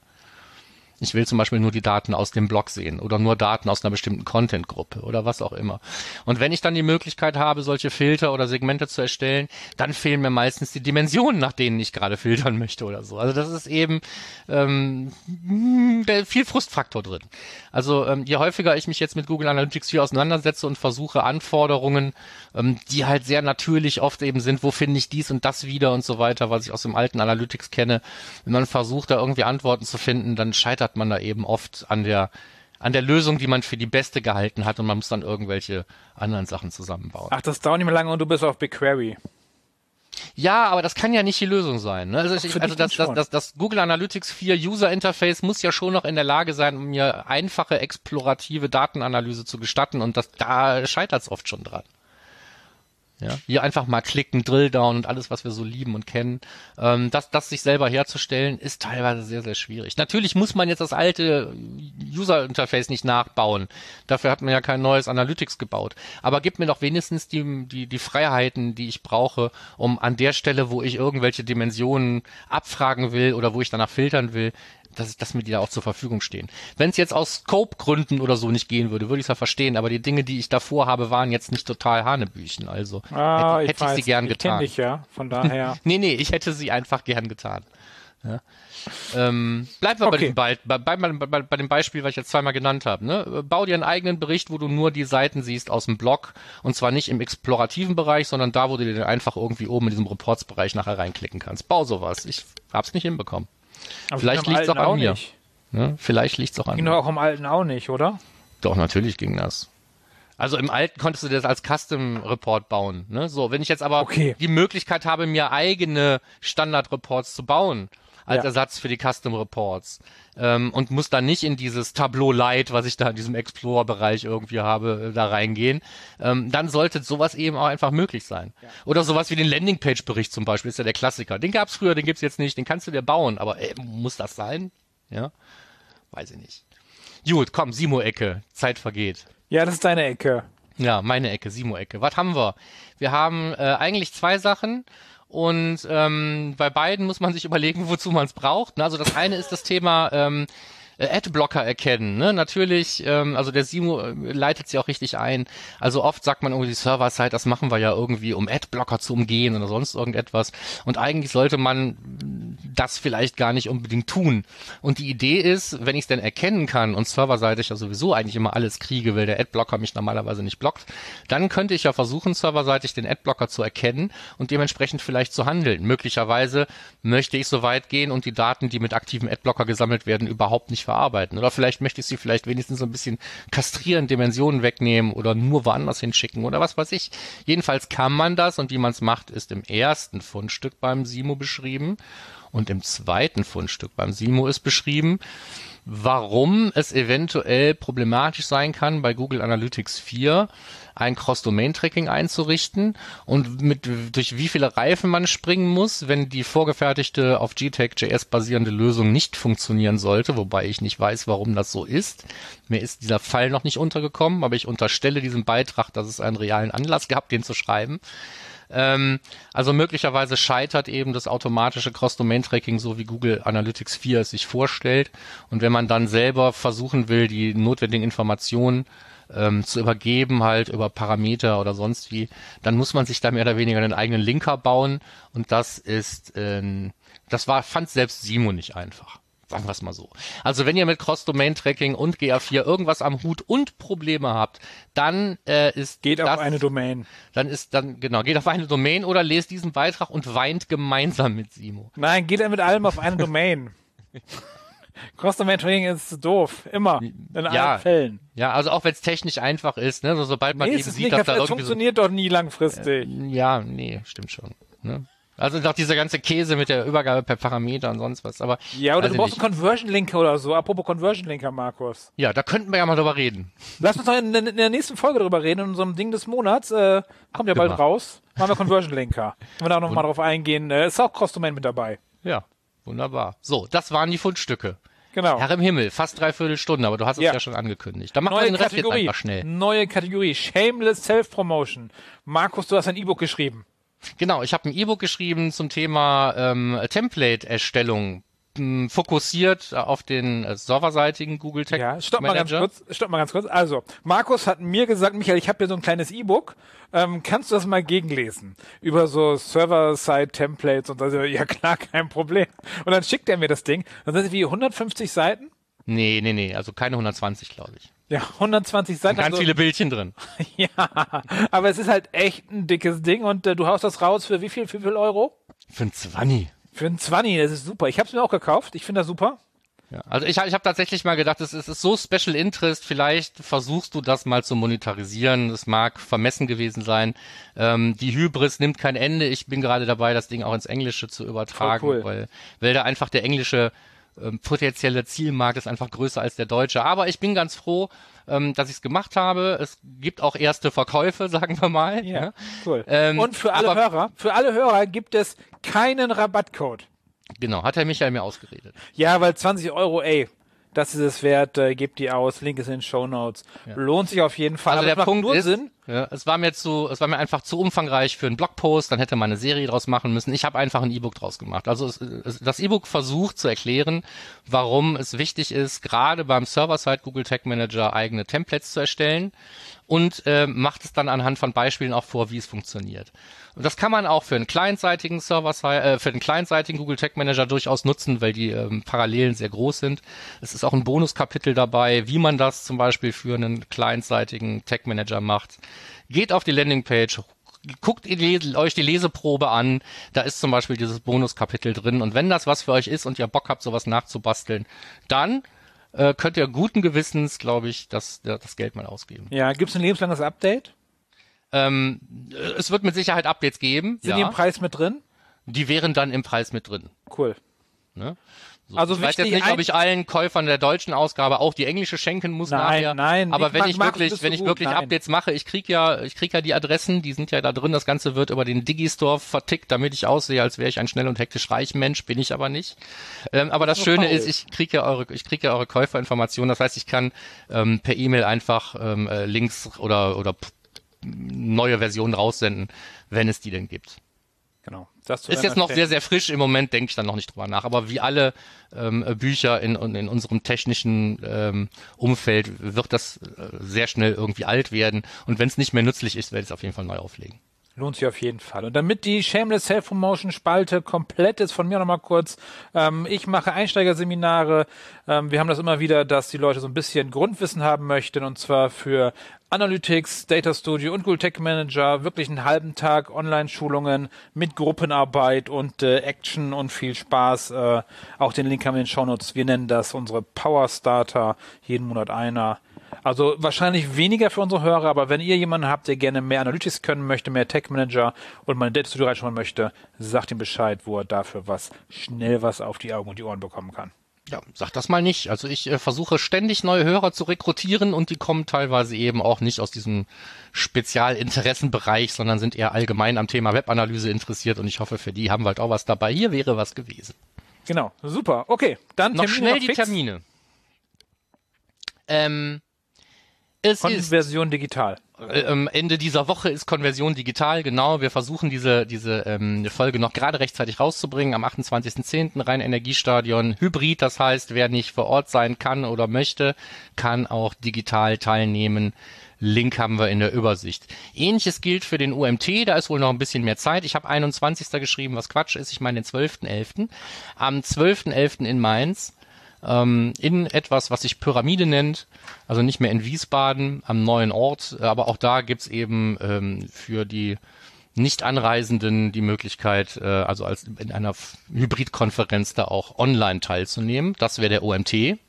Ich will zum Beispiel nur die Daten aus dem Blog sehen oder nur Daten aus einer bestimmten Content-Gruppe oder was auch immer. Und wenn ich dann die Möglichkeit habe, solche Filter oder Segmente zu erstellen, dann fehlen mir meistens die Dimensionen, nach denen ich gerade filtern möchte oder so. Also das ist eben ähm, viel Frustfaktor drin. Also ähm, je häufiger ich mich jetzt mit Google Analytics 4 auseinandersetze und versuche Anforderungen, ähm, die halt sehr natürlich oft eben sind, wo finde ich dies und das wieder und so weiter, was ich aus dem alten Analytics kenne, wenn man versucht, da irgendwie Antworten zu finden, dann scheitert scheitert man da eben oft an der an der Lösung, die man für die beste gehalten hat und man muss dann irgendwelche anderen Sachen zusammenbauen. Ach, das dauert nicht mehr lange und du bist auf BigQuery. Ja, aber das kann ja nicht die Lösung sein. Ne? Also, ich, also das, das, das, das Google Analytics 4 User Interface muss ja schon noch in der Lage sein, um mir einfache explorative Datenanalyse zu gestatten und das, da scheitert es oft schon dran. Ja, hier einfach mal klicken, Drilldown und alles, was wir so lieben und kennen. Ähm, das, das sich selber herzustellen, ist teilweise sehr, sehr schwierig. Natürlich muss man jetzt das alte User-Interface nicht nachbauen. Dafür hat man ja kein neues Analytics gebaut. Aber gib mir doch wenigstens die, die, die Freiheiten, die ich brauche, um an der Stelle, wo ich irgendwelche Dimensionen abfragen will oder wo ich danach filtern will, dass, dass mir die da auch zur Verfügung stehen. Wenn es jetzt aus Scope-Gründen oder so nicht gehen würde, würde ich es ja verstehen, aber die Dinge, die ich davor habe, waren jetzt nicht total Hanebüchen. Also ah, hätte, hätte ich, sie gern ich getan. Ich ja, von daher. *laughs* nee, nee, ich hätte sie einfach gern getan. Ja. Ähm, bleiben wir okay. bei, dem Be bei, bei, bei, bei, dem Beispiel, was ich jetzt zweimal genannt habe. Ne? Bau dir einen eigenen Bericht, wo du nur die Seiten siehst aus dem Blog und zwar nicht im explorativen Bereich, sondern da, wo du dir einfach irgendwie oben in diesem Reports-Bereich nachher reinklicken kannst. Bau sowas. Ich hab's nicht hinbekommen. Aber Vielleicht liegt es auch an mir. Ne? Vielleicht liegt es auch an ging mir. Ging doch auch im Alten auch nicht, oder? Doch, natürlich ging das. Also im Alten konntest du das als Custom Report bauen. Ne? So, wenn ich jetzt aber okay. die Möglichkeit habe, mir eigene Standard Reports zu bauen, als ja. Ersatz für die Custom Reports ähm, und muss dann nicht in dieses Tableau Light, was ich da in diesem Explorer-Bereich irgendwie habe, äh, da reingehen, ähm, dann sollte sowas eben auch einfach möglich sein. Ja. Oder sowas wie den Landingpage-Bericht zum Beispiel, ist ja der Klassiker. Den gab's früher, den gibt's jetzt nicht, den kannst du dir bauen, aber ey, muss das sein? Ja, weiß ich nicht. Gut, komm, Simo-Ecke, Zeit vergeht. Ja, das ist deine Ecke. Ja, meine Ecke, Simo-Ecke. Was haben wir? Wir haben äh, eigentlich zwei Sachen. Und ähm, bei beiden muss man sich *laughs* überlegen, wozu man es braucht. Ne? Also das eine ist das Thema ähm, äh, Adblocker erkennen. Ne? Natürlich, ähm, also der Simo äh, leitet sie auch richtig ein. Also oft sagt man irgendwie Server-Side, das machen wir ja irgendwie, um Adblocker zu umgehen oder sonst irgendetwas. Und eigentlich sollte man das vielleicht gar nicht unbedingt tun. Und die Idee ist, wenn ich es denn erkennen kann und serverseitig ja sowieso eigentlich immer alles kriege, weil der Adblocker mich normalerweise nicht blockt, dann könnte ich ja versuchen, serverseitig den Adblocker zu erkennen und dementsprechend vielleicht zu handeln. Möglicherweise möchte ich so weit gehen und die Daten, die mit aktivem Adblocker gesammelt werden, überhaupt nicht verarbeiten. Oder vielleicht möchte ich sie vielleicht wenigstens so ein bisschen kastrieren, Dimensionen wegnehmen oder nur woanders hinschicken oder was weiß ich. Jedenfalls kann man das und wie man es macht, ist im ersten Fundstück beim Simo beschrieben. Und im zweiten Fundstück beim Simo ist beschrieben, warum es eventuell problematisch sein kann, bei Google Analytics 4 ein Cross-Domain-Tracking einzurichten und mit, durch wie viele Reifen man springen muss, wenn die vorgefertigte auf GTAG.js basierende Lösung nicht funktionieren sollte, wobei ich nicht weiß, warum das so ist. Mir ist dieser Fall noch nicht untergekommen, aber ich unterstelle diesem Beitrag, dass es einen realen Anlass gehabt, den zu schreiben. Ähm, also möglicherweise scheitert eben das automatische Cross-Domain-Tracking, so wie Google Analytics 4 es sich vorstellt. Und wenn man dann selber versuchen will, die notwendigen Informationen ähm, zu übergeben, halt über Parameter oder sonst wie, dann muss man sich da mehr oder weniger einen eigenen Linker bauen. Und das ist, ähm, das war, fand selbst Simo nicht einfach. Sagen wir es mal so. Also wenn ihr mit Cross-Domain-Tracking und GA4 irgendwas am Hut und Probleme habt, dann äh, ist Geht das, auf eine Domain. dann ist dann genau geht auf eine Domain oder lest diesen Beitrag und weint gemeinsam mit Simo. Nein, geht er mit allem auf eine Domain. *laughs* Cross-Domain-Tracking ist doof. Immer. In Ja. allen Fällen. Ja, also auch wenn es technisch einfach ist, ne, so, sobald man Nee, eben sieht, nicht, dass das da so, funktioniert doch nie langfristig. ja, nee, stimmt schon. Ne? Also doch dieser ganze Käse mit der Übergabe per Parameter und sonst was. Aber ja, oder du brauchst nicht. einen Conversion-Linker oder so. Apropos Conversion-Linker, Markus. ja, da könnten wir ja mal drüber reden. Lass uns noch in, in der nächsten Folge drüber reden, in unserem Ding des Monats. Äh, kommt ja bald raus. Machen wir Conversion-Linker. *laughs* Können wir da noch mal drauf eingehen. Äh, ist auch Cross-Domain mit dabei. Ja, wunderbar. So, das waren die Fundstücke. Genau. Herr im Himmel, fast dreiviertel Stunde, aber du hast es Ja. ja, schon angekündigt. Dann machen wir Neue den Rest jetzt einfach schnell. Neue Kategorie. Shameless Self-Promotion. Markus, du hast ein E-Book geschrieben. Genau, ich habe ein E-Book geschrieben zum Thema ähm, Template-Erstellung, fokussiert auf den äh, serverseitigen Google Tag Ja, stopp mal ganz kurz. Stopp mal ganz kurz. Also, Markus hat mir gesagt, Michael, ich habe hier so ein kleines E-Book. Ähm, kannst du das mal gegenlesen? Über so Server-Side-Templates und so. Ja, klar, kein Problem. Und dann schickt er mir das Ding. Dann sind es wie 150 Seiten. Nee, nee, nee, also keine 120, glaube ich. Ja, 120 Seiten. Ganz also, viele Bildchen drin. *laughs* Ja, aber es ist halt echt ein dickes Ding und äh, du haust das raus für wie viel, für wie viel Euro? Für ein 20. Für ein 20, das ist super. Ich habe es mir auch gekauft. Ich finde das super. Ja, also ich, ich habe tatsächlich mal gedacht, es ist, es ist so Special Interest, vielleicht versuchst du das mal zu monetarisieren. Es mag vermessen gewesen sein. Ähm, die Hybris nimmt kein Ende. Ich bin gerade dabei, das Ding auch ins Englische zu übertragen, cool. weil, weil da einfach der englische ähm, potenzielle Zielmarkt ist einfach größer als der deutsche. Aber ich bin ganz froh, ähm, dass ich es gemacht habe. Es gibt auch erste Verkäufe, *laughs* sagen wir mal. Ja, cool. Ähm, und für alle aber- Hörer, für alle Hörer gibt es keinen Rabattcode. Genau, hat der Michael mir ausgeredet. Ja, weil 20 Euro, ey, das ist es wert, äh, gebt die aus, Link ist in den Show Notes. Lohnt sich auf jeden Fall. Also aber der Punkt nur ist, Sinn. Ja, es war mir zu, es war mir einfach zu umfangreich für einen Blogpost, dann hätte man eine Serie draus machen müssen. Ich habe einfach ein E-Book draus gemacht. Also es, es, das E-Book versucht zu erklären, warum es wichtig ist, gerade beim Server-Side Google Tag Manager eigene Templates zu erstellen und äh, macht es dann anhand von Beispielen auch vor, wie es funktioniert. Und das kann man auch für einen clientseitigen Server, äh, für den clientseitigen Google Tag Manager durchaus nutzen, weil die ähm, Parallelen sehr groß sind. Es ist auch ein Bonuskapitel dabei, wie man das zum Beispiel für einen clientseitigen Tag Manager macht. Geht auf die Landingpage, guckt ihr euch die Leseprobe an. Da ist zum Beispiel dieses Bonuskapitel drin. Und wenn das was für euch ist und ihr Bock habt, sowas nachzubasteln, dann äh, könnt ihr guten Gewissens, glaube ich, das, das Geld mal ausgeben. Ja, gibt's ein lebenslanges Update? Ähm, es wird mit Sicherheit Updates geben. Sind ja. die im Preis mit drin? Die wären dann im Preis mit drin. Cool. Ne? So, Also ich weiß jetzt nicht, ob ich allen Käufern der deutschen Ausgabe auch die englische schenken muss Nein, nachher. nein, Aber ich wenn mag- ich wirklich, wenn ich wirklich nein. Updates mache, ich krieg ja, ich krieg ja die Adressen, die sind ja da drin. Das Ganze wird über den Digistore vertickt, damit ich aussehe, als wäre ich ein schnell und hektisch reich Mensch, bin ich aber nicht. Ähm, aber das nur Schöne faul. ist, ich krieg ja eure, ich krieg ja eure Käuferinformationen. Das heißt, ich kann ähm, per E-Mail einfach ähm, äh, Links oder oder neue Versionen raussenden, wenn es die denn gibt. Genau. Das Ist jetzt noch sehr, sehr frisch. Im Moment denke ich dann noch nicht drüber nach. Aber wie alle ähm, Bücher in, in unserem technischen ähm, Umfeld wird das äh, sehr schnell irgendwie alt werden. Und wenn es nicht mehr nützlich ist, werde ich es auf jeden Fall neu auflegen. Lohnt sich auf jeden Fall. Und damit die Shameless Self-Promotion Spalte komplett ist, von mir nochmal kurz. Ähm, ich mache Einsteigerseminare. Ähm, wir haben das immer wieder, dass die Leute so ein bisschen Grundwissen haben möchten und zwar für Analytics, Data Studio und Google Tech Manager wirklich einen halben Tag Online-Schulungen mit Gruppenarbeit und äh, Action und viel Spaß. Äh, auch den Link haben wir in den Shownotes. Wir nennen das unsere Power Starter. Jeden Monat einer. Also wahrscheinlich weniger für unsere Hörer, aber wenn ihr jemanden habt, der gerne mehr Analytics können möchte, mehr Tech Manager und mal ein Data Studio reinschauen möchte, sagt ihm Bescheid, wo er dafür was schnell was auf die Augen und die Ohren bekommen kann. Ja, sag das mal nicht. Also ich äh, versuche ständig neue Hörer zu rekrutieren und die kommen teilweise eben auch nicht aus diesem Spezialinteressenbereich, sondern sind eher allgemein am Thema Webanalyse interessiert und ich hoffe, für die haben wir halt auch was dabei. Hier wäre was gewesen. Genau, super. Okay, dann Noch Termine schnell noch die. Termine. Ähm, es ist Konversion digital. Äh, ähm, Ende dieser Woche ist Konversion digital, genau. Wir versuchen diese, diese ähm, Folge noch gerade rechtzeitig rauszubringen. Am 28.10. rein Energiestadion Hybrid. Das heißt, wer nicht vor Ort sein kann oder möchte, kann auch digital teilnehmen. Link haben wir in der Übersicht. Ähnliches gilt für den UMT, da ist wohl noch ein bisschen mehr Zeit. Ich habe 21. geschrieben, was Quatsch ist. Ich meine den 12.11. Am 12.11. in Mainz ähm, in etwas, was sich Pyramide nennt, also nicht mehr in Wiesbaden am neuen Ort, aber auch da gibt's eben ähm, für die Nicht-Anreisenden die Möglichkeit, äh, also als in einer Hybridkonferenz da auch online teilzunehmen. Das wäre der OMT.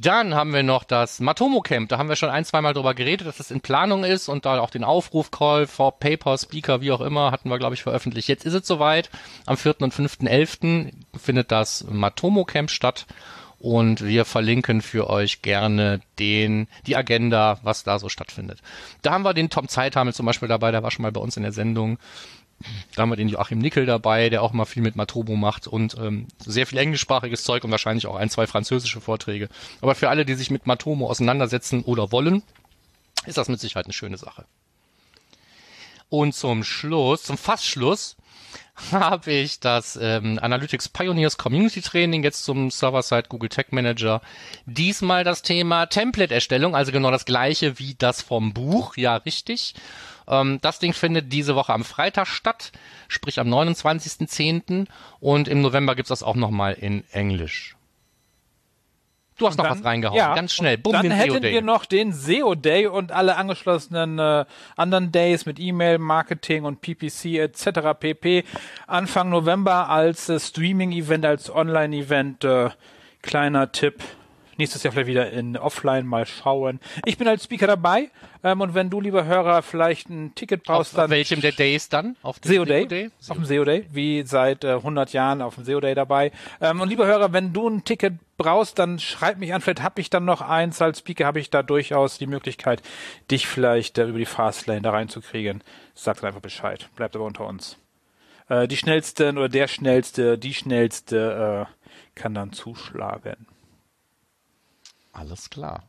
Dann haben wir noch das Matomo Camp. Da haben wir schon ein, zweimal drüber geredet, dass das in Planung ist und da auch den Aufruf-Call for Paper, Speaker, wie auch immer, hatten wir, glaube ich, veröffentlicht. Jetzt ist es soweit. Am 4. und 5.11. findet das Matomo Camp statt und wir verlinken für euch gerne den, die Agenda, was da so stattfindet. Da haben wir den Tom Zeithamel zum Beispiel dabei, der war schon mal bei uns in der Sendung. Da haben wir den Joachim Nickel dabei, der auch mal viel mit Matobo macht und ähm, sehr viel englischsprachiges Zeug und wahrscheinlich auch ein, zwei französische Vorträge. Aber für alle, die sich mit Matomo auseinandersetzen oder wollen, ist das mit Sicherheit eine schöne Sache. Und zum Schluss, zum Fassschluss, *laughs* habe ich das ähm, Analytics Pioneers Community Training jetzt zum Server-Side Google Tag Manager. Diesmal das Thema Template-Erstellung, also genau das gleiche wie das vom Buch, ja richtig. Ähm, das Ding findet diese Woche am Freitag statt, sprich am 29.10. Und im November gibt's das auch nochmal in Englisch. Du hast noch dann, was reingehauen, ja, ganz schnell. Bumm, dann hätten wir noch den SEO Day und alle angeschlossenen äh, anderen Days mit E-Mail, Marketing und PPC etc. pp. Anfang November als äh, Streaming-Event, als Online-Event. Äh, kleiner Tipp nächstes Jahr vielleicht wieder in Offline mal schauen. Ich bin als Speaker dabei ähm, und wenn du, lieber Hörer, vielleicht ein Ticket brauchst, auf dann... welchem der Days dann? Auf dem SEO Day? Day? Auf dem SEO Day, wie seit äh, 100 Jahren auf dem SEO Day dabei. Ähm, und lieber Hörer, wenn du ein Ticket brauchst, dann schreib mich an. Vielleicht habe ich dann noch eins. Als Speaker habe ich da durchaus die Möglichkeit, dich vielleicht äh, über die Fastlane da reinzukriegen. Sag dann einfach Bescheid. Bleibt aber unter uns. Äh, die schnellsten oder der schnellste, die schnellste äh, kann dann zuschlagen. Alles klar.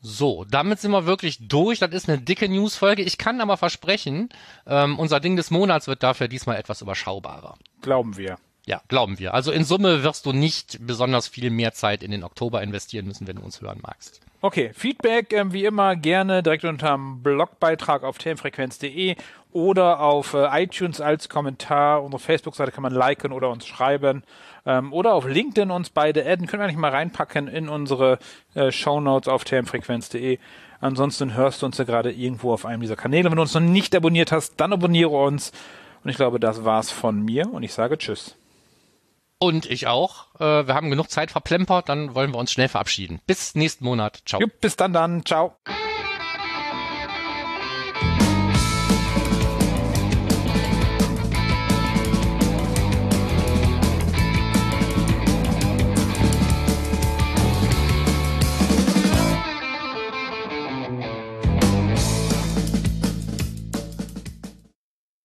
So, damit sind wir wirklich durch. Das ist eine dicke Newsfolge. Ich kann aber versprechen, ähm, unser Ding des Monats wird dafür diesmal etwas überschaubarer. Glauben wir. Ja, glauben wir. Also in Summe wirst du nicht besonders viel mehr Zeit in den Oktober investieren müssen, wenn du uns hören magst. Okay, Feedback ähm, wie immer gerne direkt unter dem Blogbeitrag auf themenfrequenz.de oder auf äh, iTunes als Kommentar. Unsere Facebook-Seite kann man liken oder uns schreiben ähm, oder auf LinkedIn uns beide adden. Können wir eigentlich mal reinpacken in unsere äh, Shownotes auf tmfrequenz.de. Ansonsten hörst du uns ja gerade irgendwo auf einem dieser Kanäle. Wenn du uns noch nicht abonniert hast, dann abonniere uns. Und ich glaube, das war's von mir und ich sage Tschüss. Und ich auch. Äh, wir haben genug Zeit verplempert, dann wollen wir uns schnell verabschieden. Bis nächsten Monat. Ciao. Jupp, bis dann dann. Ciao.